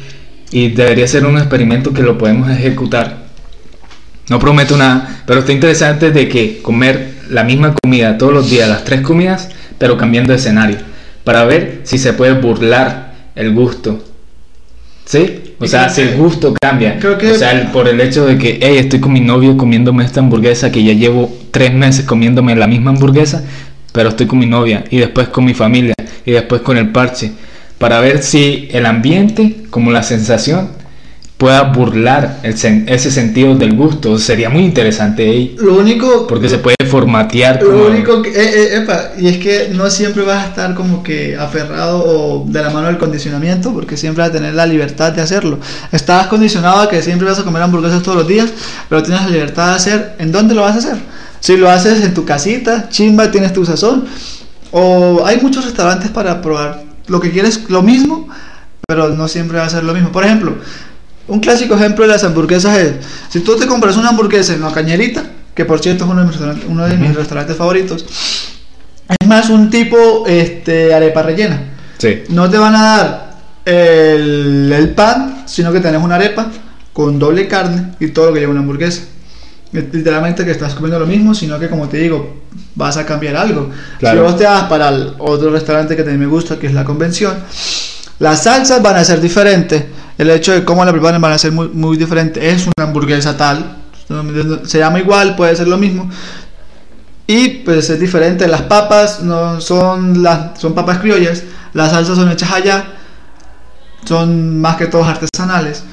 Y debería ser un experimento que lo podemos ejecutar. No prometo nada, pero está interesante de que comer la misma comida todos los días, las tres comidas, pero cambiando de escenario, para ver si se puede burlar el gusto. ¿Sí? O sea, si el gusto cambia. creo que- O sea, el- por el hecho de que, hey, estoy con mi novio comiéndome esta hamburguesa que ya llevo tres meses comiéndome la misma hamburguesa, pero estoy con mi novia y después con mi familia y después con el parche, para ver si el ambiente, como la sensación, pueda burlar el sen- ese sentido del gusto. Sería muy interesante, ey, Lo único, porque se puede formatear. como- Lo único que, eh, eh, epa, y es que no siempre vas a estar como que aferrado o de la mano del condicionamiento, porque siempre vas a tener la libertad de hacerlo. Estás condicionado a que siempre vas a comer hamburguesas todos los días, pero tienes la libertad de hacer. ¿En dónde lo vas a hacer? Si lo haces en tu casita, chimba, tienes tu sazón, o hay muchos restaurantes para probar lo que quieres, lo mismo, pero no siempre va a ser lo mismo. Por ejemplo, un clásico ejemplo de las hamburguesas es, si tú te compras una hamburguesa en la cañerita, que por cierto es uno de mis restaurantes, uno de mis restaurantes favoritos, es más un tipo este, arepa rellena. Sí. No te van a dar el, el pan, sino que tenés una arepa con doble carne y todo lo que lleva una hamburguesa. Literalmente que estás comiendo lo mismo, sino que como te digo, vas a cambiar algo. Claro. Si vos te vas para el otro restaurante que también me gusta, que es la convención, las salsas van a ser diferentes. El hecho de cómo la preparan van a ser muy, muy diferentes. Es una hamburguesa tal. Se llama igual, puede ser lo mismo. Y pues es diferente. Las papas no son las son papas criollas. Las salsas son hechas allá. Son más que todos artesanales.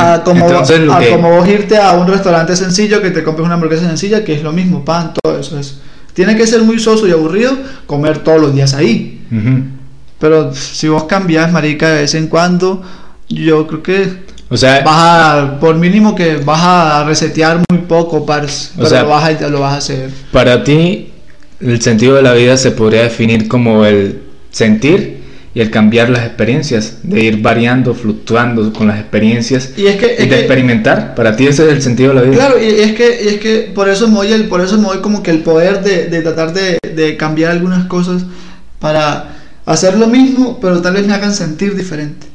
A como, Entonces, lo a que- como vos irte a un restaurante sencillo que te compres una hamburguesa sencilla, que es lo mismo, pan, todo eso es. Tiene que ser muy soso y aburrido comer todos los días ahí. Ujú. Pero si vos cambias, marica, de vez en cuando, yo creo que O sea, vas a, por mínimo que vas a resetear muy poco, parce. Pero sea- lo, vas a, lo vas a hacer. para ti el sentido de la vida se podría definir como el sentir y el cambiar las experiencias, de ir variando, fluctuando con las experiencias Y es que, y es de que- experimentar. Para ti ese es el sentido de la vida. Claro, y es que, y es que por eso me doy el, por eso me doy como que el poder de, de tratar de, de cambiar algunas cosas para hacer lo mismo, pero tal vez me hagan sentir diferente.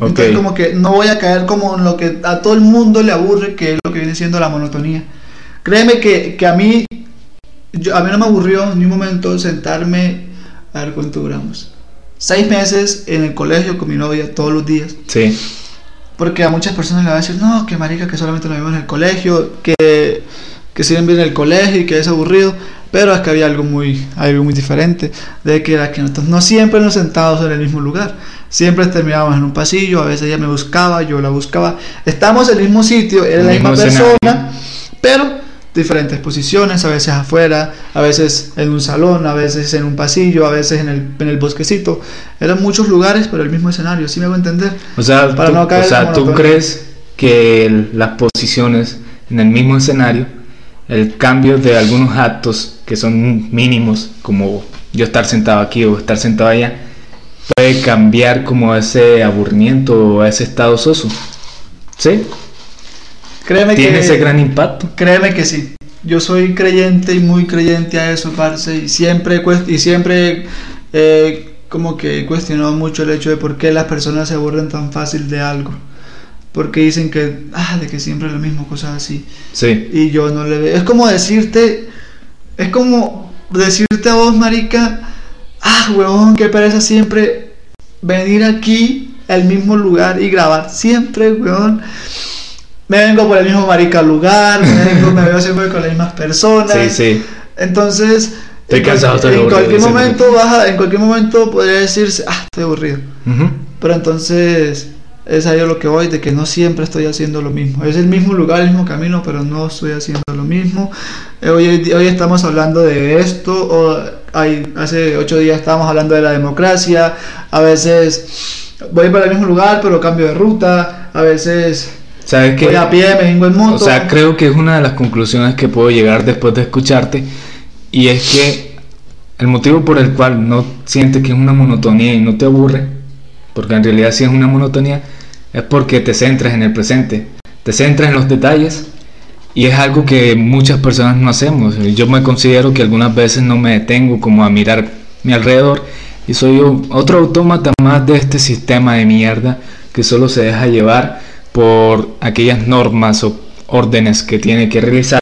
Ok. Entonces como que no voy a caer como en lo que a todo el mundo le aburre, que es lo que viene siendo la monotonía. Créeme que, que a mí, yo- a mí no me aburrió ni un momento sentarme, a ver cuánto duramos. Seis meses en el colegio con mi novia todos los días. Sí, Porque a muchas personas le van a decir, no, que marica, que solamente nos vemos en el colegio, que, que siguen bien en el colegio y que es aburrido. Pero es que había algo muy, algo muy diferente, de que era que nosotros no siempre nos sentábamos en el mismo lugar. Siempre terminábamos en un pasillo, a veces ella me buscaba, yo la buscaba. Estamos en el mismo sitio, era El la misma escenario. persona, pero diferentes posiciones, a veces afuera, a veces en un salón, a veces en un pasillo, a veces en el, en el bosquecito. Eran muchos lugares, pero el mismo escenario, ¿sí me hago entender? o sea, Para tú, no caer o sea, ¿tú crees que el- las posiciones en el mismo escenario, el cambio de algunos actos que son mínimos, como yo estar sentado aquí o estar sentado allá, puede cambiar como ese aburrimiento o ese estado soso? ¿Sí? Créeme ¿Tiene que, ese gran impacto? Créeme que sí. Yo soy creyente y muy creyente a eso, parce. Y siempre, y siempre eh, como que he cuestionado mucho el hecho de por qué las personas se aburren tan fácil de algo. Porque dicen que, ah, de que siempre es lo mismo, cosas así. Sí. Y yo no le veo. Es como decirte, es como decirte a vos, marica, ah, huevón, qué pereza siempre venir aquí al mismo lugar y grabar siempre, huevón. Me vengo por el mismo marica lugar, me, vengo, me veo siempre con las mismas personas. Sí, sí. Entonces, Estoy en, cansado, estoy en cualquier momento vas a- en cualquier momento podría decirse, ah, estoy aburrido. Ujú. Pero entonces es ahí lo que voy, de que no siempre estoy haciendo lo mismo. Es el mismo lugar, el mismo camino, pero no estoy haciendo lo mismo. Eh, Hoy, hoy estamos hablando de esto, o hay, hace ocho días estábamos hablando de la democracia, a veces voy para el mismo lugar pero cambio de ruta, a veces ¿Sabes qué? voy a pie, me vengo en moto. O sea, creo que es una de las conclusiones que puedo llegar después de escucharte. Y es que el motivo por el cual no sientes que es una monotonía y no te aburre, porque en realidad sí es una monotonía, es porque te centras en el presente, te centras en los detalles y es algo que muchas personas no hacemos. Yo me considero que algunas veces no me detengo como a mirar mi alrededor y soy otro autómata más de este sistema de mierda que solo se deja llevar por aquellas normas o órdenes que tiene que realizar.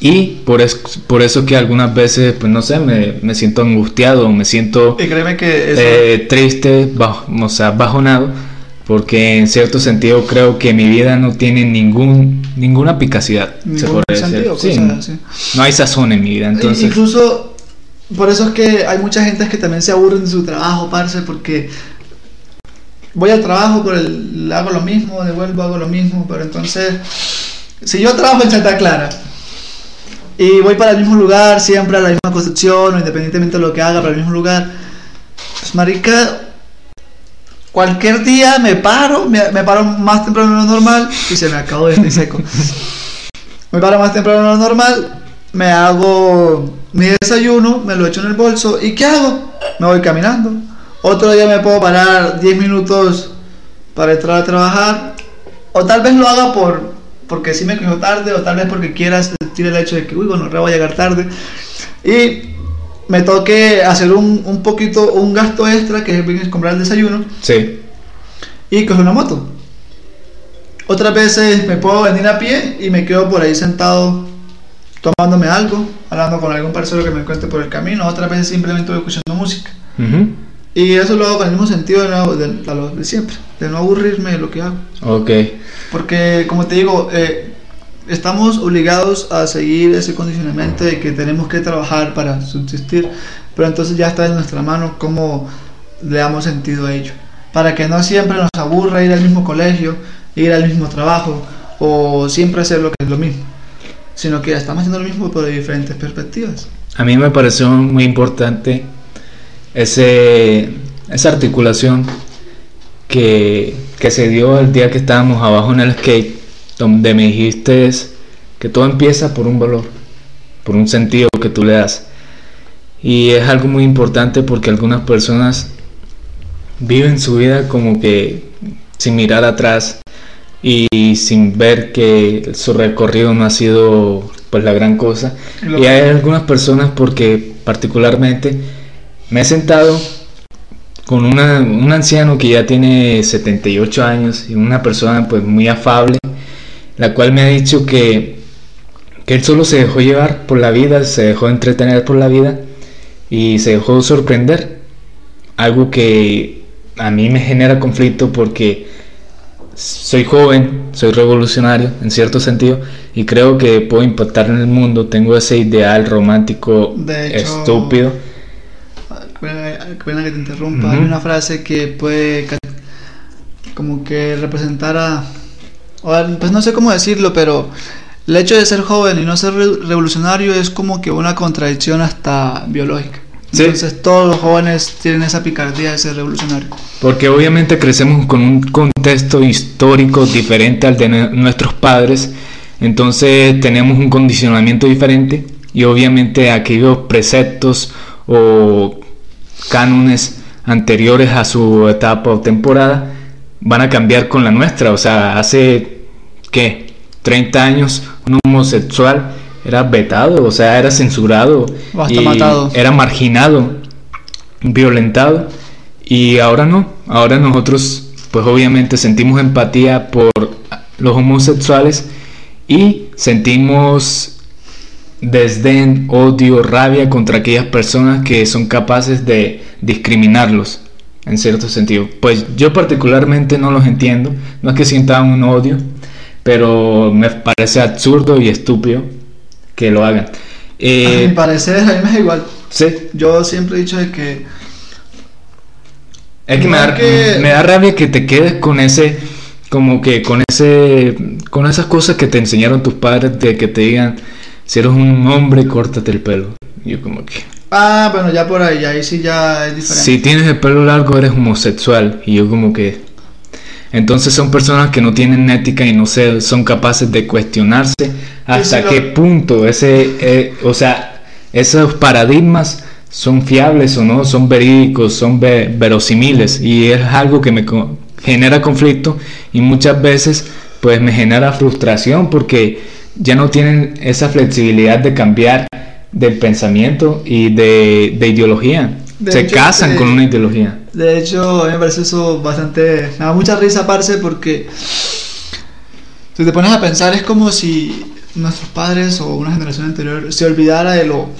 Y por eso, por eso que algunas veces, pues no sé, me, me siento angustiado, me siento Y créeme que eso, eh, triste, bajo, o sea, bajonado, porque en cierto sentido creo que mi vida no tiene ningún, ninguna eficacidad. se ningún podría decir. sentido, Sí, cosas así. no hay sazón en mi vida, entonces... Incluso por eso es que hay mucha gente que también se aburren de su trabajo, parce, porque voy al trabajo, por el, hago lo mismo, devuelvo, hago lo mismo, pero entonces, si yo trabajo en Santa Clara y voy para el mismo lugar, siempre a la misma construcción, o independientemente de lo que haga, para el mismo lugar, pues marica, cualquier día me paro, me, me paro más temprano de lo normal y se me acabó este seco. [laughs] Me paro más temprano de lo normal, me hago mi desayuno, me lo echo en el bolso y ¿qué hago? Me voy caminando. Otro día me puedo parar 10 minutos para entrar a trabajar o tal vez lo haga por porque si me cogió tarde o tal vez porque quiera sentir el hecho de que uy, bueno, re voy a llegar tarde y me toque hacer un, un poquito, un gasto extra que es comprar el desayuno Sí, y coger una moto. Otras veces me puedo venir a pie y me quedo por ahí sentado tomándome algo, hablando con algún parcero que me encuentre por el camino. Otras veces simplemente voy escuchando música. Y eso lo hago con el mismo sentido de, nuevo- de- a lo de siempre, de no aburrirme de lo que hago. ok. Porque, como te digo, eh, estamos obligados a seguir ese condicionamiento de que tenemos que trabajar para subsistir, pero entonces ya está en nuestra mano cómo le damos sentido a ello. Para que no siempre nos aburra ir al mismo colegio, ir al mismo trabajo o siempre hacer lo que es lo mismo, sino que estamos haciendo lo mismo pero de diferentes perspectivas. A mí me pareció muy importante ese, esa articulación que, que se dio el día que estábamos abajo en el skate, donde me dijiste que todo empieza por un valor, por un sentido que tú le das. Y es algo muy importante porque algunas personas viven su vida como que sin mirar atrás y sin ver que su recorrido no ha sido pues la gran cosa. Y hay algunas personas porque particularmente me he sentado con una, un anciano que ya tiene 78 años y una persona pues muy afable, la cual me ha dicho que, que él solo se dejó llevar por la vida, se dejó entretener por la vida y se dejó sorprender. Algo que a mí me genera conflicto porque soy joven, soy revolucionario en cierto sentido y creo que puedo impactar en el mundo. Tengo ese ideal romántico hecho, estúpido. Pena que te interrumpa. Ujú. Hay una frase que puede como que representar a... o a- Pues no sé cómo decirlo, pero el hecho de ser joven y no ser re- revolucionario es como que una contradicción hasta biológica. Sí. Entonces todos los jóvenes tienen esa picardía de ser revolucionario. Porque obviamente crecemos con un contexto histórico diferente al de nue- nuestros padres, entonces tenemos un condicionamiento diferente y obviamente aquellos preceptos o cánones anteriores a su etapa o temporada van a cambiar con la nuestra. O sea, hace, ¿qué? 30 años un homosexual era vetado, o sea, era censurado. Y matado. Era marginado, violentado. Y ahora no, ahora nosotros pues obviamente sentimos empatía por los homosexuales y sentimos desdén, odio, rabia contra aquellas personas que son capaces de discriminarlos en cierto sentido. Pues yo particularmente no los entiendo, no es que sienta un odio, pero me parece absurdo y estúpido que lo hagan. a Eh, mi parecer, a mí me da igual. sí, Yo siempre he dicho de que Es que me, da, que- me da rabia que te quedes con ese, como que con ese, con esas cosas que te enseñaron tus padres de que te digan, si eres un hombre, córtate el pelo. Yo como que, Ah, bueno, ya por ahí, ahí sí ya es diferente. Si tienes el pelo largo eres homosexual y yo como que... Entonces son personas que no tienen ética y no se, son capaces de cuestionarse hasta sí, lo- qué punto ese, eh, o sea, esos paradigmas son fiables o no, son verídicos, son ve- verosimiles y es algo que me co- genera conflicto y muchas veces pues me genera frustración porque ya no tienen esa flexibilidad de cambiar del pensamiento y de, de ideología. De Se hecho, casan eh, con una ideología. De hecho, a mí me parece eso bastante. Me da mucha risa, parce, porque. Si te pones a pensar, es como si nuestros padres o una generación anterior se olvidara de lo.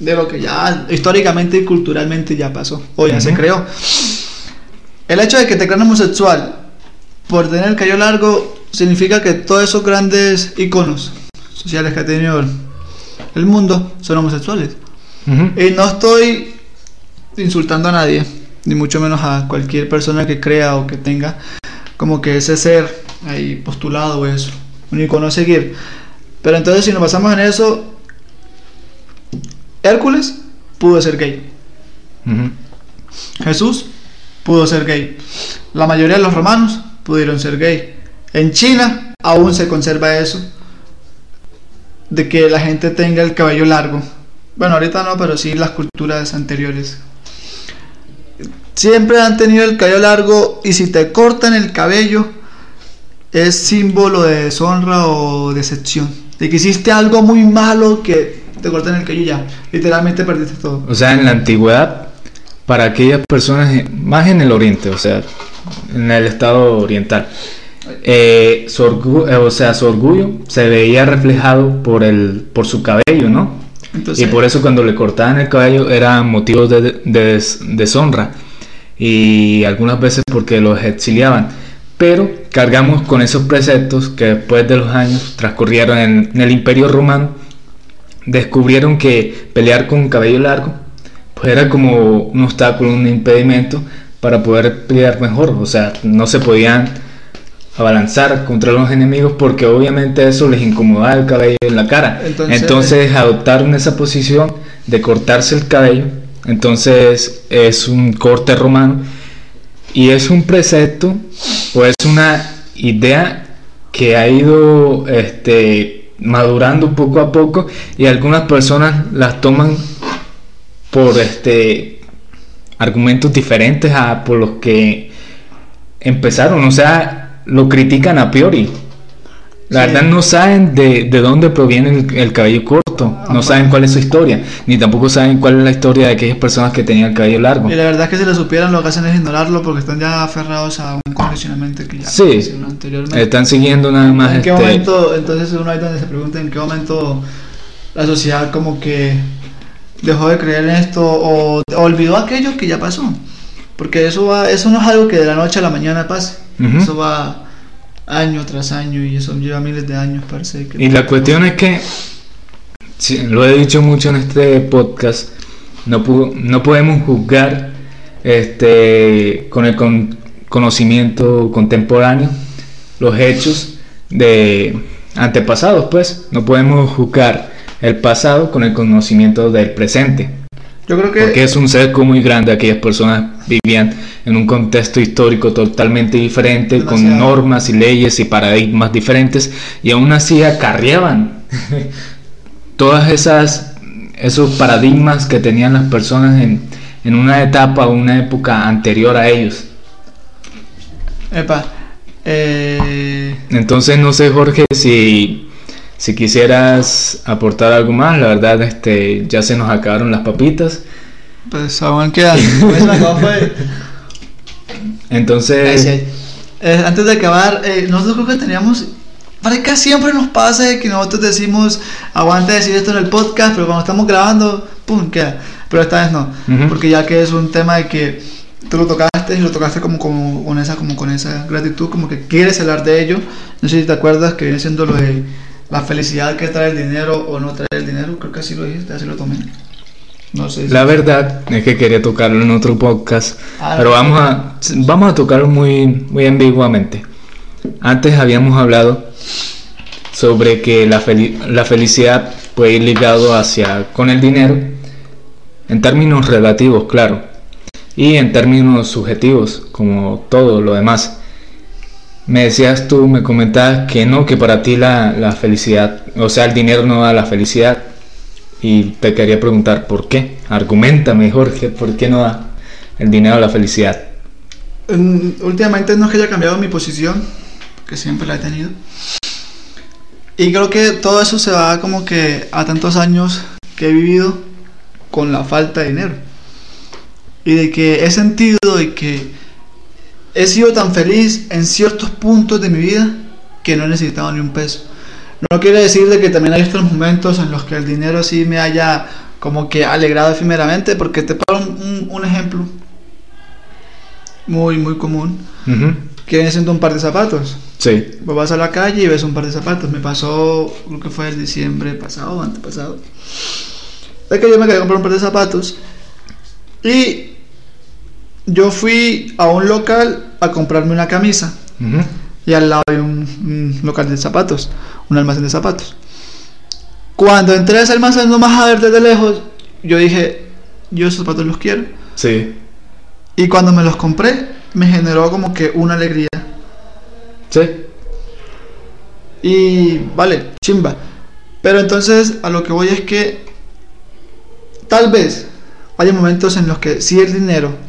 de lo que ya históricamente y culturalmente ya pasó, o ya se creó. El hecho de que te crean homosexual por tener el cabello largo significa que todos esos grandes iconos sociales que ha tenido el mundo son homosexuales. Y no estoy insultando a nadie, ni mucho menos a cualquier persona que crea o que tenga como que ese ser ahí postulado o eso, un icono a seguir. Pero entonces si nos basamos en eso, Hércules pudo ser gay. Jesús pudo ser gay, la mayoría de los romanos pudieron ser gay. En China aún se conserva eso, de que la gente tenga el cabello largo. Bueno, ahorita no, pero sí las culturas anteriores. Siempre han tenido el cabello largo y si te cortan el cabello es símbolo de deshonra o decepción. De que hiciste algo muy malo que te cortan el cabello ya. Literalmente perdiste todo. O sea, en la antigüedad, para aquellas personas, más en el oriente, o sea, en el estado oriental, eh, su eh, o sea, su orgullo se veía reflejado por, el, por su cabello, ¿no? Entonces, y por eso cuando le cortaban el cabello era motivo de, de des- deshonra y algunas veces porque los exiliaban. Pero cargamos con esos preceptos que después de los años transcurrieron en, en el Imperio Romano, descubrieron que pelear con cabello largo pues era como un obstáculo, un impedimento para poder pelear mejor. O sea, no se podían abalanzar contra los enemigos porque obviamente eso les incomodaba el cabello en la cara. Entonces- Entonces, adoptaron esa posición de cortarse el cabello. Entonces es un corte romano y es un precepto o es una idea que ha ido este, madurando poco a poco y algunas personas las toman por este argumentos diferentes a por los que empezaron, o sea, lo critican a priori. La Sí. verdad no saben de, de dónde proviene el, el cabello corto, no saben cuál es su historia, ni tampoco saben cuál es la historia de aquellas personas que tenían el cabello largo. Y la verdad es que si lo supieran lo que hacen es ignorarlo porque están ya aferrados a un condicionamiento que ya Sí. anteriormente. Están siguiendo nada más ¿En qué este, momento, entonces uno ahí donde se pregunta en qué momento la sociedad como que dejó de creer en esto o, o olvidó aquello que ya pasó? Porque eso va, eso no es algo que de la noche a la mañana pase. Eso va año tras año y eso lleva miles de años parece que Y la cuestión es que, sí, lo he dicho mucho en este podcast, no, pu- no podemos juzgar este, con el con- conocimiento contemporáneo los hechos de antepasados, pues. No podemos juzgar el pasado con el conocimiento del presente. Yo creo que Porque es un cerco muy grande, aquellas personas vivían en un contexto histórico totalmente diferente, con normas y leyes y paradigmas diferentes, y aún así acarreaban [laughs] todas esas esos paradigmas que tenían las personas en, en una etapa o una época anterior a ellos. epa, eh, Entonces no sé Jorge si, si quisieras aportar algo más, la verdad este ya se nos acabaron las papitas. pues aún quedan. [laughs] Pues, me acabo fue- Entonces. Eh, antes de acabar, eh, nosotros creo que teníamos. Que siempre nos pasa de que nosotros decimos, aguanta decir esto en el podcast, pero cuando estamos grabando, pum, queda. Pero esta vez no, Ujú. porque ya que es un tema de que tú lo tocaste y lo tocaste como, como con esa como con esa gratitud, como que quieres hablar de ello. No sé si te acuerdas que viene siendo lo de la felicidad que trae el dinero o no trae el dinero. Creo que así lo dijiste, así lo tomé. No sé. si- La verdad es que quería tocarlo en otro podcast, Ah, pero vamos a, vamos a tocarlo muy, muy ambiguamente. Antes habíamos hablado sobre que la, feli- la felicidad puede ir ligado hacia con el dinero, En términos relativos, claro. Y en términos subjetivos, como todo lo demás. Me decías tú, me comentabas que no, que para ti la, la felicidad, o sea, el dinero no da la felicidad. Y te quería preguntar, ¿por qué? Argumentame, Jorge, ¿por qué no da el dinero la felicidad? Últimamente no es que haya cambiado mi posición, que siempre la he tenido. Y creo que todo eso se va como que a tantos años que he vivido con la falta de dinero. Y de que he sentido de que he sido tan feliz en ciertos puntos de mi vida que no he necesitado ni un peso. No quiere decir de que también hay estos momentos en los que el dinero sí me haya como que alegrado efímeramente, porque te pongo un, un ejemplo muy, muy común, que viene siendo un par de zapatos. Sí. Pues vas a la calle y ves un par de zapatos. Me pasó, creo que fue el diciembre pasado antepasado. Es que yo me quería comprar un par de zapatos y yo fui a un local a comprarme una camisa. Y al lado hay un, un, local de zapatos, un almacén de zapatos. Cuando entré a ese almacén nomás a ver desde lejos, yo dije, yo esos zapatos los quiero. Sí. Y cuando me los compré, me generó como que una alegría. Sí. Y vale, chimba. Pero entonces a lo que voy es que tal vez haya momentos en los que si el dinero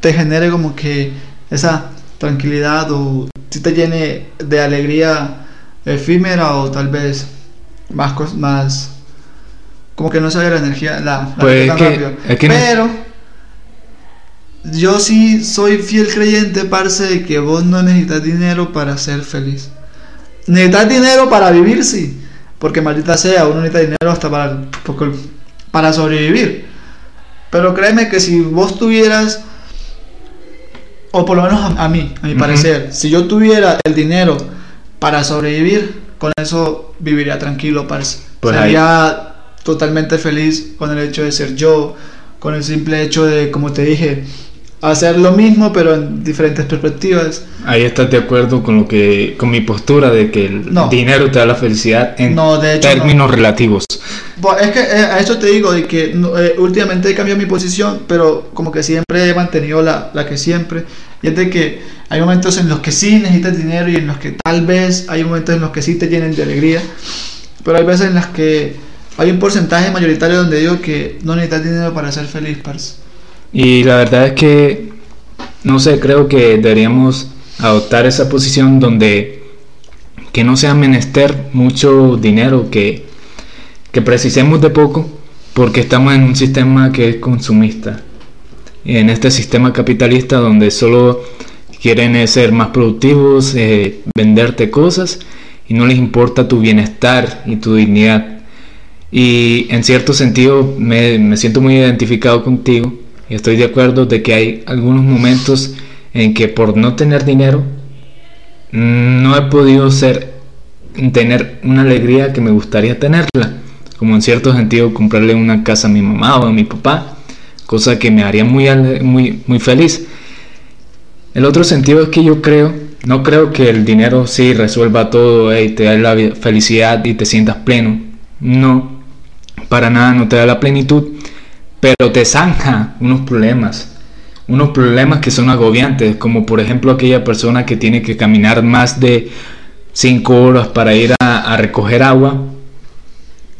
te genere como que esa tranquilidad o si te llene de alegría efímera o tal vez más cos- más como que no sabe la energía la, la tan es que- rápido. es que no- pero yo sí soy fiel creyente parce de que vos no necesitas dinero para ser feliz necesitas dinero para vivir sí porque maldita sea uno necesita dinero hasta para para sobrevivir pero créeme que si vos tuvieras o por lo menos a, a mí, a mi parecer, si yo tuviera el dinero para sobrevivir, con eso viviría tranquilo, parce. Pues Sería totalmente feliz con el hecho de ser yo, con el simple hecho de, como te dije, hacer lo mismo pero en diferentes perspectivas. Ahí estás de acuerdo con lo que con mi postura de que el No. dinero te da la felicidad en No, de hecho, términos relativos. Bueno, es que eh, a eso te digo, de que no, eh, últimamente he cambiado mi posición, pero como que siempre he mantenido la, la que siempre. Y es de que hay momentos en los que sí necesitas dinero y en los que tal vez hay momentos en los que sí te llenen de alegría, pero hay veces en las que hay un porcentaje mayoritario donde digo que no necesitas dinero para ser feliz, parce. Y la verdad es que no sé, creo que deberíamos adoptar esa posición donde que no sea menester mucho dinero, que, que precisemos de poco, porque estamos en un sistema que es consumista. En este sistema capitalista donde solo quieren ser más productivos, eh, venderte cosas y no les importa tu bienestar y tu dignidad. Y en cierto sentido me, me siento muy identificado contigo y estoy de acuerdo de que hay algunos momentos en que por no tener dinero no he podido ser tener una alegría que me gustaría tenerla. Como en cierto sentido comprarle una casa a mi mamá o a mi papá cosa que me haría muy muy muy feliz. El otro sentido es que yo creo no creo que el dinero sí resuelva todo y te da la felicidad y te sientas pleno. No para nada no te da la plenitud pero te zanja unos problemas, unos problemas que son agobiantes, como por ejemplo aquella persona que tiene que caminar más de 5 horas para ir a, a recoger agua,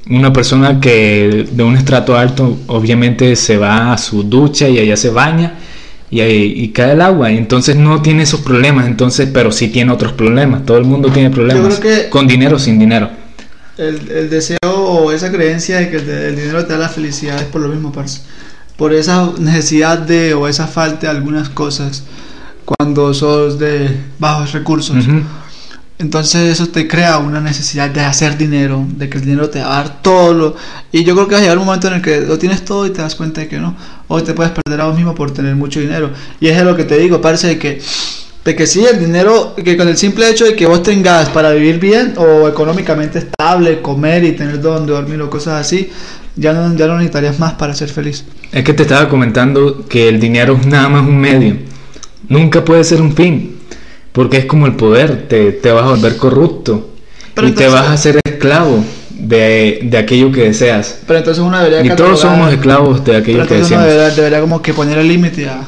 una persona que de un estrato alto obviamente se va a su ducha y allá se baña y, ahí- y cae el agua, entonces no tiene esos problemas, entonces, pero sí tiene otros problemas, todo el mundo tiene problemas, que- con dinero o sin dinero. El, el deseo o esa creencia de que el, el dinero te da la felicidad es por lo mismo, parce. Por esa necesidad de o esa falta de algunas cosas cuando sos de bajos recursos. Entonces eso te crea una necesidad de hacer dinero, de que el dinero te va a dar todo. Lo, y yo creo que va a llegar un momento en el que lo tienes todo y te das cuenta de que no. O te puedes perder a vos mismo por tener mucho dinero. Y es de lo que te digo, parece que, de que sí, el dinero, que con el simple hecho de que vos tengas para vivir bien o económicamente estable, comer y tener donde dormir o cosas así, ya no, ya no necesitarías más para ser feliz. Es que te estaba comentando que el dinero es nada más un medio. Nunca puede ser un fin. Porque es como el poder. Te, te vas a volver corrupto. Pero y te entonces- vas a hacer esclavo de, de aquello que deseas. Pero entonces uno debería Y todos somos esclavos de aquello Pero que entonces uno deseamos. debería, debería como que poner el límite a,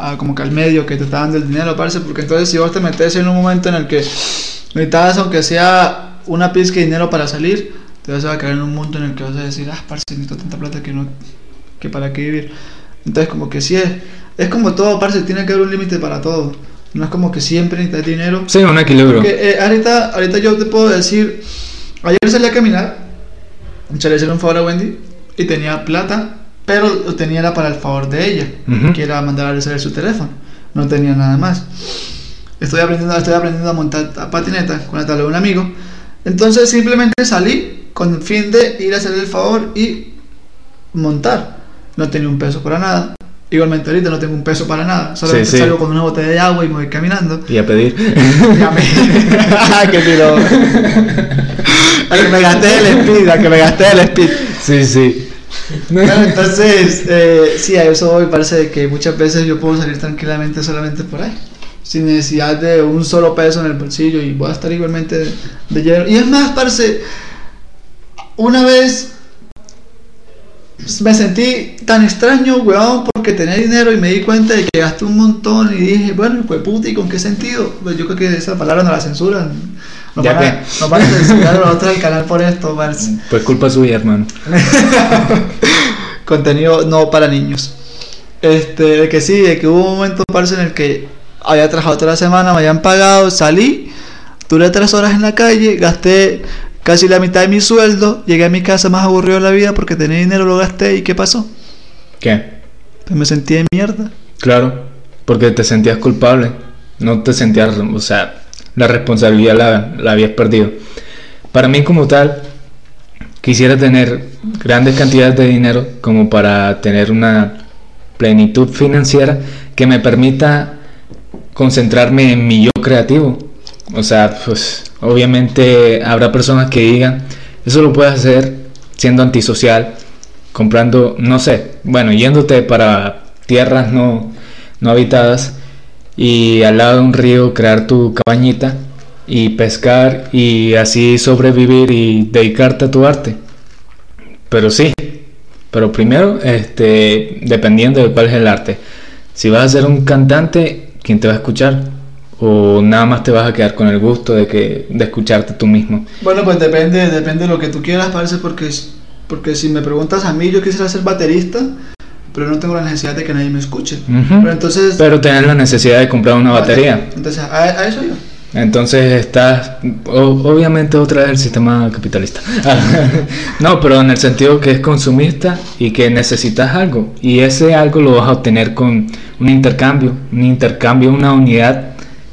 a- como que al medio que te está dando el dinero, parce, porque entonces si vos te metes en un momento en el que necesitas aunque sea una pizca de dinero para salir, te vas a caer en un mundo en el que vas a decir, ah, parce, necesito tanta plata que no, que para qué vivir. Entonces como que sí es, es como todo, parce, tiene que haber un límite para todo. No es como que siempre necesitas dinero. Sí, un equilibrio. Porque, eh, ahorita, ahorita yo te puedo decir, ayer salí a caminar, a hacer un favor a Wendy y tenía plata, pero lo tenía era para el favor de ella, Ujú. que era mandar a reservar su teléfono, no tenía nada más. Estoy aprendiendo, estoy aprendiendo a montar a patineta con la tabla de un amigo, entonces simplemente salí con el fin de ir a hacer el favor y montar. No tenía un peso para nada. Igualmente ahorita no tengo un peso para nada, solamente Sí, sí. salgo con una botella de agua y me voy caminando. Y a pedir. Ya me... [laughs] que tiro. [laughs] A que me gasté el speed, a que me gasté el speed. sí, sí. [laughs] Entonces, eh, sí, a eso me parece que muchas veces yo puedo salir tranquilamente solamente por ahí. Sin necesidad de un solo peso en el bolsillo y voy a estar igualmente de, lleno. Y es más, parce, una vez me sentí tan extraño, weón, porque tenía dinero y me di cuenta de que gasté un montón y dije, bueno, pues puta, ¿y con qué sentido? Pues yo creo que esa palabra no la censuran. Nos Ya van, a, que. nos van a censurar a nosotros el canal por esto, parce. [laughs] Pues culpa suya, hermano. [laughs] Contenido no para niños. Este, de que sí, de que hubo un momento, parce, en el que había trabajado toda la semana, me habían pagado, salí, duré tres horas en la calle, gasté casi la mitad de mi sueldo, llegué a mi casa más aburrido de la vida porque tenía dinero, lo gasté y ¿qué pasó? ¿Qué? Pues me sentí de mierda. Claro, porque te sentías culpable. No te sentías, o sea, la responsabilidad la, la habías perdido. Para mí como tal, quisiera tener grandes cantidades de dinero como para tener una plenitud financiera que me permita concentrarme en mi yo creativo. O sea, pues obviamente habrá personas que digan, eso lo puedes hacer siendo antisocial, comprando, no sé, bueno, yéndote para tierras no, no habitadas y al lado de un río crear tu cabañita y pescar y así sobrevivir y dedicarte a tu arte. Pero sí, pero primero, este, dependiendo de cuál es el arte. Si vas a ser un cantante, ¿quién te va a escuchar? O nada más te vas a quedar con el gusto de que de escucharte tú mismo. Bueno, pues depende, depende de lo que tú quieras, parece, porque, porque si me preguntas a mí, yo quisiera ser baterista, pero no tengo la necesidad de que nadie me escuche. Pero entonces... Pero tener la necesidad de comprar una batería. Entonces, a, a eso yo. Entonces estás, obviamente otra vez el sistema capitalista. [laughs] no, pero en el sentido que es consumista y que necesitas algo. Y ese algo lo vas a obtener con un intercambio, un intercambio, una unidad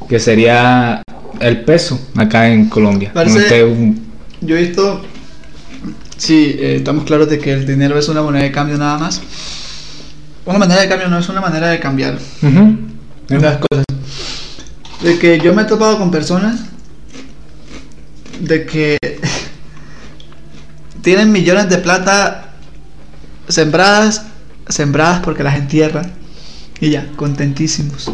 que sería el peso acá en Colombia. Parece- un- Yo he visto, sí, eh, estamos claros de que el dinero es una moneda de cambio nada más. Una manera de cambio no es una manera de cambiar Ujú. las cosas. De que yo me he topado con personas de que [laughs] tienen millones de plata sembradas, sembradas porque las entierran y ya, contentísimos.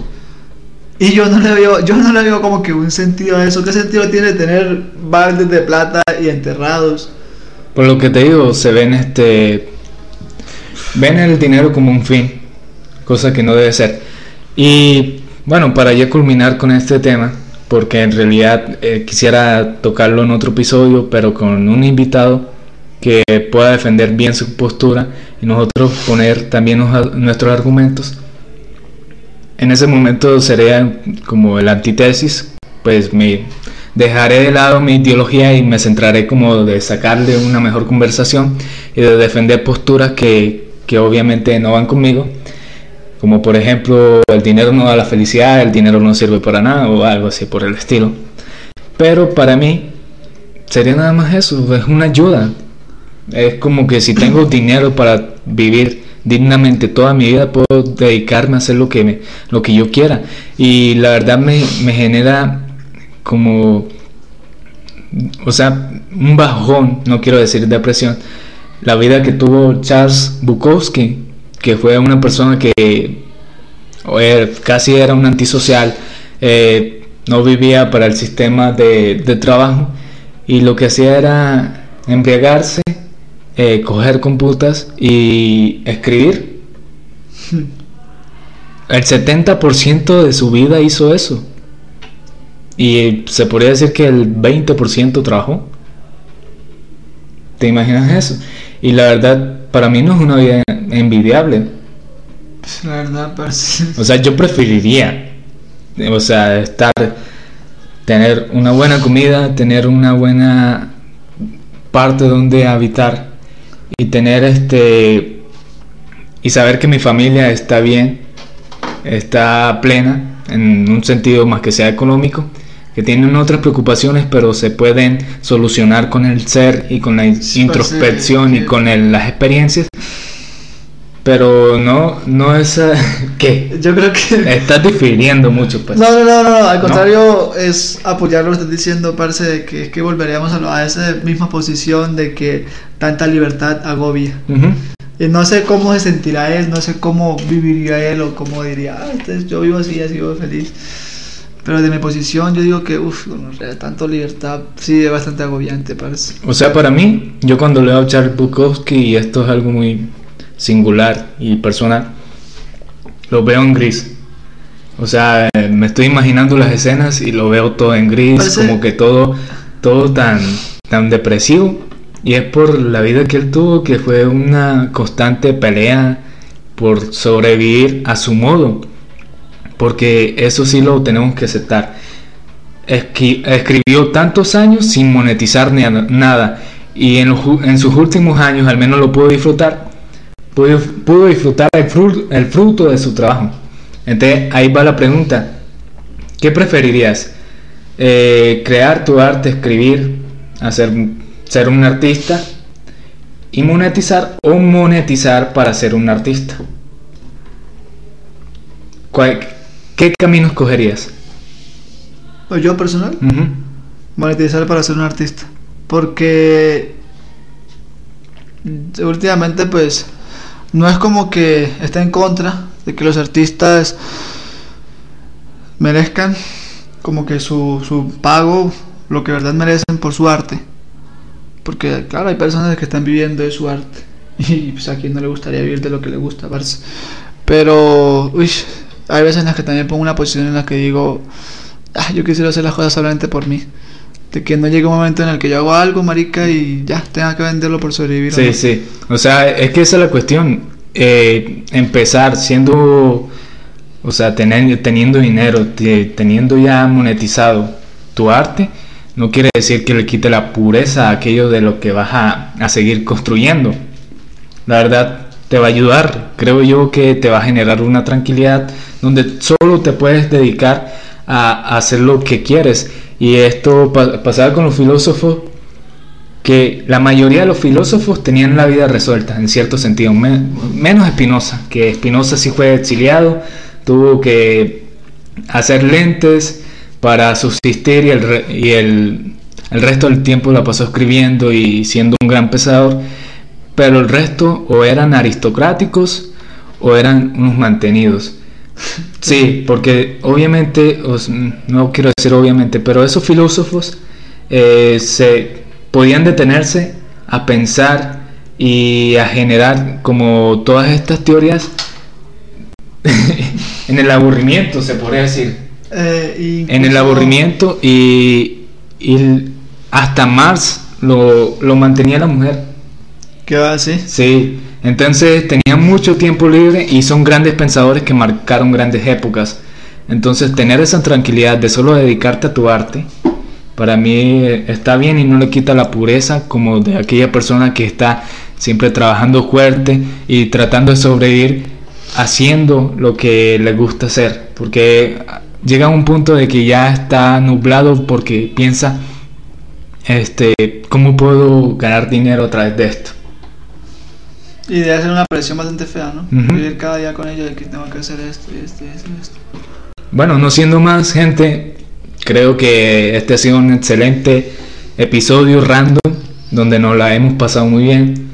Y yo no le veo, yo no le veo como que un sentido a eso. ¿Qué sentido tiene tener baldes de plata y enterrados? Por lo que te digo, se ven este. Ven el dinero como un fin, cosa que no debe ser. Y bueno, para ya culminar con este tema, porque en realidad eh, quisiera tocarlo en otro episodio, pero con un invitado que pueda defender bien su postura y nosotros poner también nos- nuestros argumentos. En ese momento sería como el antítesis, pues me dejaré de lado mi ideología y me centraré como de sacarle una mejor conversación y de defender posturas que, que obviamente no van conmigo, como por ejemplo el dinero no da la felicidad, el dinero no sirve para nada o algo así por el estilo. Pero para mí sería nada más eso, es una ayuda. Es como que si tengo [laughs] dinero para vivir dignamente toda mi vida, puedo dedicarme a hacer lo que, me- lo que yo quiera. Y la verdad me, me genera como, o sea, un bajón, no quiero decir depresión, la vida que tuvo Charles Bukowski, que fue una persona que casi era un antisocial, eh, no vivía para el sistema de, de trabajo y lo que hacía era embriagarse, eh, coger computas y escribir. El 70% de su vida hizo eso. Y se podría decir que el 20% trabajó. ¿Te imaginas eso? Y la verdad, para mí no es una vida envidiable. Pues, la verdad. O sea, yo preferiría, o sea, estar, tener una buena comida, tener una buena parte donde habitar y tener este y saber que mi familia está bien, está plena en un sentido más que sea económico que tienen otras preocupaciones, pero se pueden solucionar con el ser y con la introspección y con las experiencias. Pero no, no es [laughs] que yo creo que estás difiriendo mucho, pues. No, no, no, no, al contrario es apoyar lo que estás diciendo, parece de que es que volveríamos a, a, esa misma posición de que tanta libertad agobia. Y no sé cómo se sentirá él, no sé cómo viviría él o cómo diría, ah, entonces yo vivo así, así vivo feliz. Pero de mi posición yo digo que, uff, tanto libertad, sí, es bastante agobiante, parece. O sea, para mí, yo cuando leo a Charles Bukowski, y esto es algo muy singular y personal, lo veo en gris. O sea, me estoy imaginando las escenas y lo veo todo en gris, como que todo, todo tan, tan depresivo. Y es por la vida que él tuvo, que fue una constante pelea por sobrevivir a su modo porque eso sí lo tenemos que aceptar. escribió tantos años sin monetizar nada y en, sus últimos años al menos lo pudo disfrutar, pudo, disfrutar el fruto, de su trabajo. Entonces ahí va la pregunta, ¿qué preferirías? Eh, ¿Crear tu arte, escribir, hacer, ser un artista y monetizar o monetizar para ser un artista? ¿Cuál, ¿Qué camino escogerías? ¿O yo personal? Monetizar para ser un artista. Porque últimamente pues no es como que está en contra de que los artistas merezcan como que su, su pago, lo que verdad merecen por su arte. Porque claro, hay personas que están viviendo de su arte. [laughs] Y pues a quien no le gustaría vivir de lo que le gusta, Pero, uy, hay veces en las que también pongo una posición en la que digo, ah, yo quisiera hacer las cosas solamente por mí. De que no llegue un momento en el que yo hago algo, marica, y ya tenga que venderlo por sobrevivir. Sí, sí. O sea, es que esa es la cuestión. Eh, empezar siendo, o sea, tener, teniendo dinero, teniendo ya monetizado tu arte, no quiere decir que le quite la pureza a aquello de lo que vas a, a seguir construyendo. La verdad, te va a ayudar. Creo yo que te va a generar una tranquilidad donde solo te puedes dedicar a, hacer lo que quieres. Y esto pasaba con los filósofos, que la mayoría de los filósofos tenían la vida resuelta, en cierto sentido, menos Spinoza, que Spinoza sí fue exiliado, tuvo que hacer lentes para subsistir y el, y el, el resto del tiempo la pasó escribiendo y siendo un gran pensador pero el resto o eran aristocráticos o eran unos mantenidos. [laughs] Sí, porque obviamente, no quiero decir obviamente, pero esos filósofos eh, se podían detenerse a pensar y a generar como todas estas teorías [laughs] en el aburrimiento, se podría decir. Eh, en el aburrimiento y, y hasta Marx lo, lo mantenía la mujer. ¿Qué va así? Sí, entonces tenían mucho tiempo libre y son grandes pensadores que marcaron grandes épocas. Entonces tener esa tranquilidad de solo dedicarte a tu arte, para mí está bien y no le quita la pureza como de aquella persona que está siempre trabajando fuerte y tratando de sobrevivir haciendo lo que le gusta hacer. Porque llega a un punto de que ya está nublado porque piensa, este, ¿cómo puedo ganar dinero a través de esto? Y de hacer una presión bastante fea, ¿no? Vivir cada día con ellos de que tengo que hacer esto y esto y esto y esto. Bueno, no siendo más gente, creo que este ha sido un excelente episodio random donde nos la hemos pasado muy bien.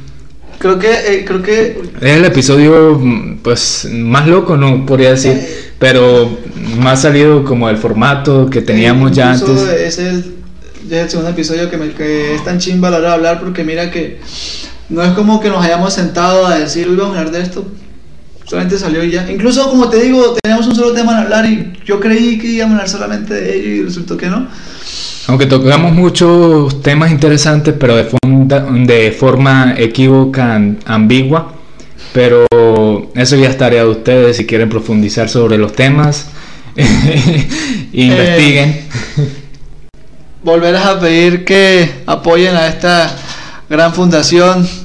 Creo que, eh, creo que... Es el episodio, pues, más loco, no podría decir, pero más salido como el formato que teníamos ya antes. Es el ya es el segundo episodio que, me, que es tan chimba a la hora de hablar porque mira que no es como que nos hayamos sentado a decir, hoy vamos a hablar de esto. Solamente salió y ya. Incluso, como te digo, teníamos un solo tema en hablar y yo creí que íbamos a hablar solamente de ello y resultó que no. Aunque tocamos muchos temas interesantes, pero de, fonda- de forma equívoca, ambigua. Pero eso ya es tarea de ustedes si quieren profundizar sobre los temas. [laughs] investiguen. Volverás a pedir que apoyen a esta gran fundación, eh,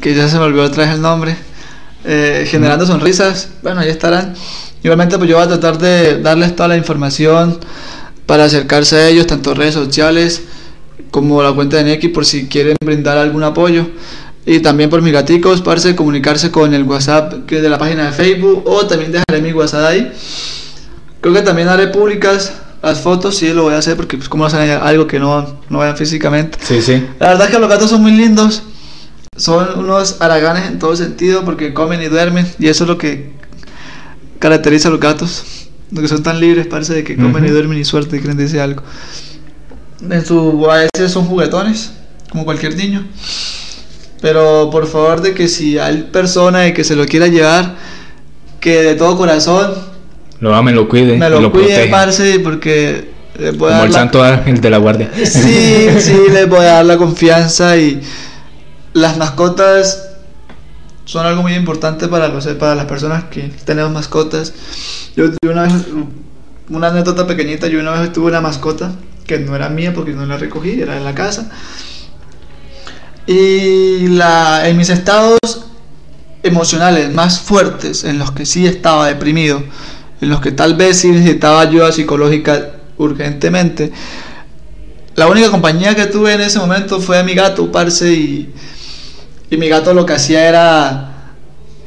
que ya se me olvidó otra vez el nombre, eh, generando sonrisas. Bueno, ya estarán. Igualmente, pues yo voy a tratar de darles toda la información para acercarse a ellos, tanto redes sociales como la cuenta de Neki, por si quieren brindar algún apoyo. Y también por mis gaticos, parce, comunicarse con el WhatsApp que es de la página de Facebook o también dejaré mi WhatsApp ahí. Creo que también haré públicas las fotos, sí lo voy a hacer porque pues como hacen algo que no, no vean físicamente. Sí, sí. La verdad es que los gatos son muy lindos. Son unos haraganes en todo sentido porque comen y duermen y eso es lo que caracteriza a los gatos. Lo que son tan libres parece de que comen y Ujú. duermen y suerte quieren decir algo. En su a veces son juguetones, como cualquier niño. Pero por favor de que si hay persona de que se lo quiera llevar, que de todo corazón Lo amen, lo cuiden, me y lo, lo cuide, parce, porque Como el la- santo ángel de la guardia. Sí, sí, les voy a dar la confianza y las mascotas son algo muy importante para, los, para las personas que tenemos mascotas. Yo, yo una una anécdota pequeñita, yo una vez tuve una mascota que no era mía porque no la recogí, era de la casa. Y la, en mis estados emocionales más fuertes, en los que sí estaba deprimido, en los que tal vez sí necesitaba ayuda psicológica urgentemente, la única compañía que tuve en ese momento fue mi gato, parce, y, y mi gato lo que hacía era...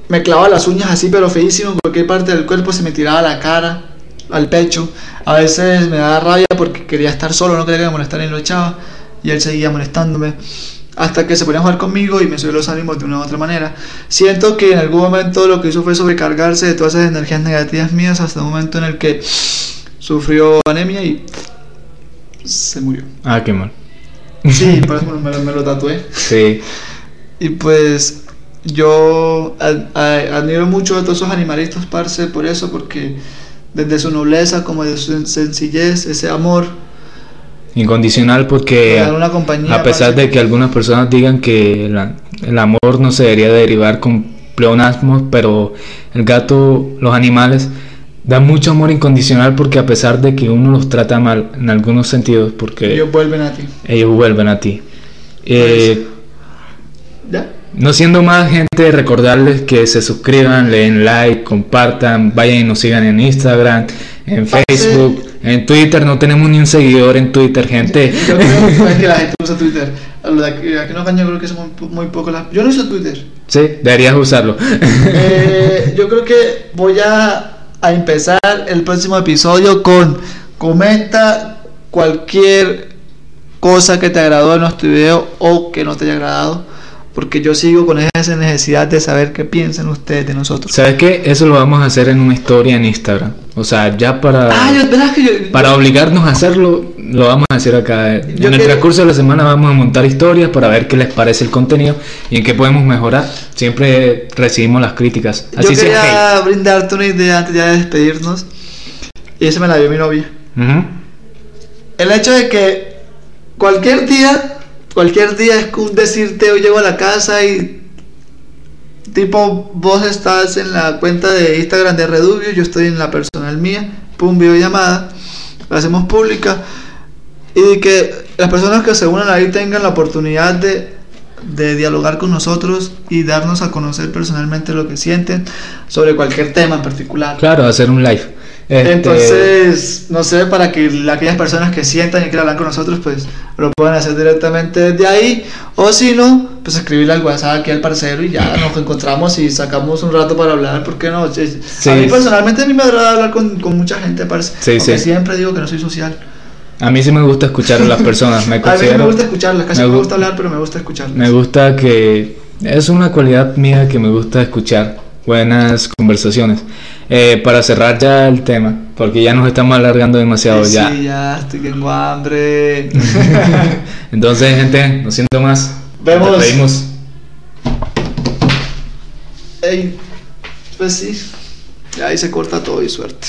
Me clavaba las uñas así, pero feísimo, en cualquier parte del cuerpo se me tiraba a la cara, al pecho. A veces me daba rabia porque quería estar solo, no quería que me molestara y lo echaba. Y él seguía molestándome. Hasta que se ponía a jugar conmigo y me subió los ánimos de una u otra manera. Siento que en algún momento lo que hizo fue sobrecargarse de todas esas energías negativas mías hasta el momento en el que sufrió anemia y se murió. Ah, qué mal. Sí, [laughs] por eso me, lo- me lo tatué. Sí. Y pues yo admiro mucho a todos esos animalitos, parce, por eso, porque desde su nobleza como de su sencillez, ese amor, Incondicional porque compañía, a pesar parce. de que algunas personas digan que la- el amor no se debería derivar con pleonasmos, pero el gato, los animales dan mucho amor incondicional porque a pesar de que uno los trata mal en algunos sentidos, porque ellos vuelven a ti. ellos vuelven a ti. Eh, ¿Ya? no siendo más gente, recordarles que se suscriban, le den like, compartan, vayan y nos sigan en Instagram, en. Facebook, en Twitter. No tenemos ni un seguidor en Twitter, gente. Yo creo [laughs] que la gente usa Twitter. A lo de aquí, Ocaña creo que somos muy, pocos. Yo no uso Twitter. Sí, deberías usarlo. Eh, yo creo que voy a, a empezar el próximo episodio con comenta cualquier cosa que te agradó en nuestro video o que no te haya agradado. Porque yo sigo con esa necesidad de saber qué piensan ustedes de nosotros. ¿Sabes qué? Eso lo vamos a hacer en una historia en Instagram. O sea, ya para, Ah, yo, ¿verdad que yo, para obligarnos a hacerlo, lo vamos a hacer acá. Yo en el transcurso de la semana vamos a montar historias para ver qué les parece el contenido y en qué podemos mejorar. Siempre recibimos las críticas. yo Así sea. quería brindarte una idea antes de despedirnos. Y esa me la dio mi novia. El hecho de que cualquier día, cualquier día es un decirte, hoy llego a la casa y tipo vos estás en la cuenta de Instagram de Redubio, yo estoy en la personal mía, pum, videollamada, la hacemos pública y que las personas que se unan ahí tengan la oportunidad de, de dialogar con nosotros y darnos a conocer personalmente lo que sienten sobre cualquier tema en particular. Claro, hacer un live. Este, Entonces, no sé, para que la- aquellas personas que sientan y quieran hablar con nosotros, pues lo puedan hacer directamente desde ahí. O si no, pues escribirle al WhatsApp aquí al parcero y ya nos encontramos y sacamos un rato para hablar. ¿Por qué no? Sí. A mí personalmente a mí me agrada hablar con, con mucha gente, parce. Sí, Aunque sí. siempre digo que no soy social. a mí sí me gusta escuchar a las personas. Me [laughs] A mí considero. me gusta escucharlas, casi me me gu- gusta hablar, pero me gusta escucharlas. Me gusta que. Es una cualidad mía que me gusta escuchar. Buenas conversaciones. Eh, para cerrar ya el tema, porque ya nos estamos alargando demasiado Sí, ya. sí, ya estoy tengo hambre. [laughs] Entonces, gente, no siento más. Vemos. Nos despedimos. Ey, pues sí. Ya ahí se corta todo y suerte.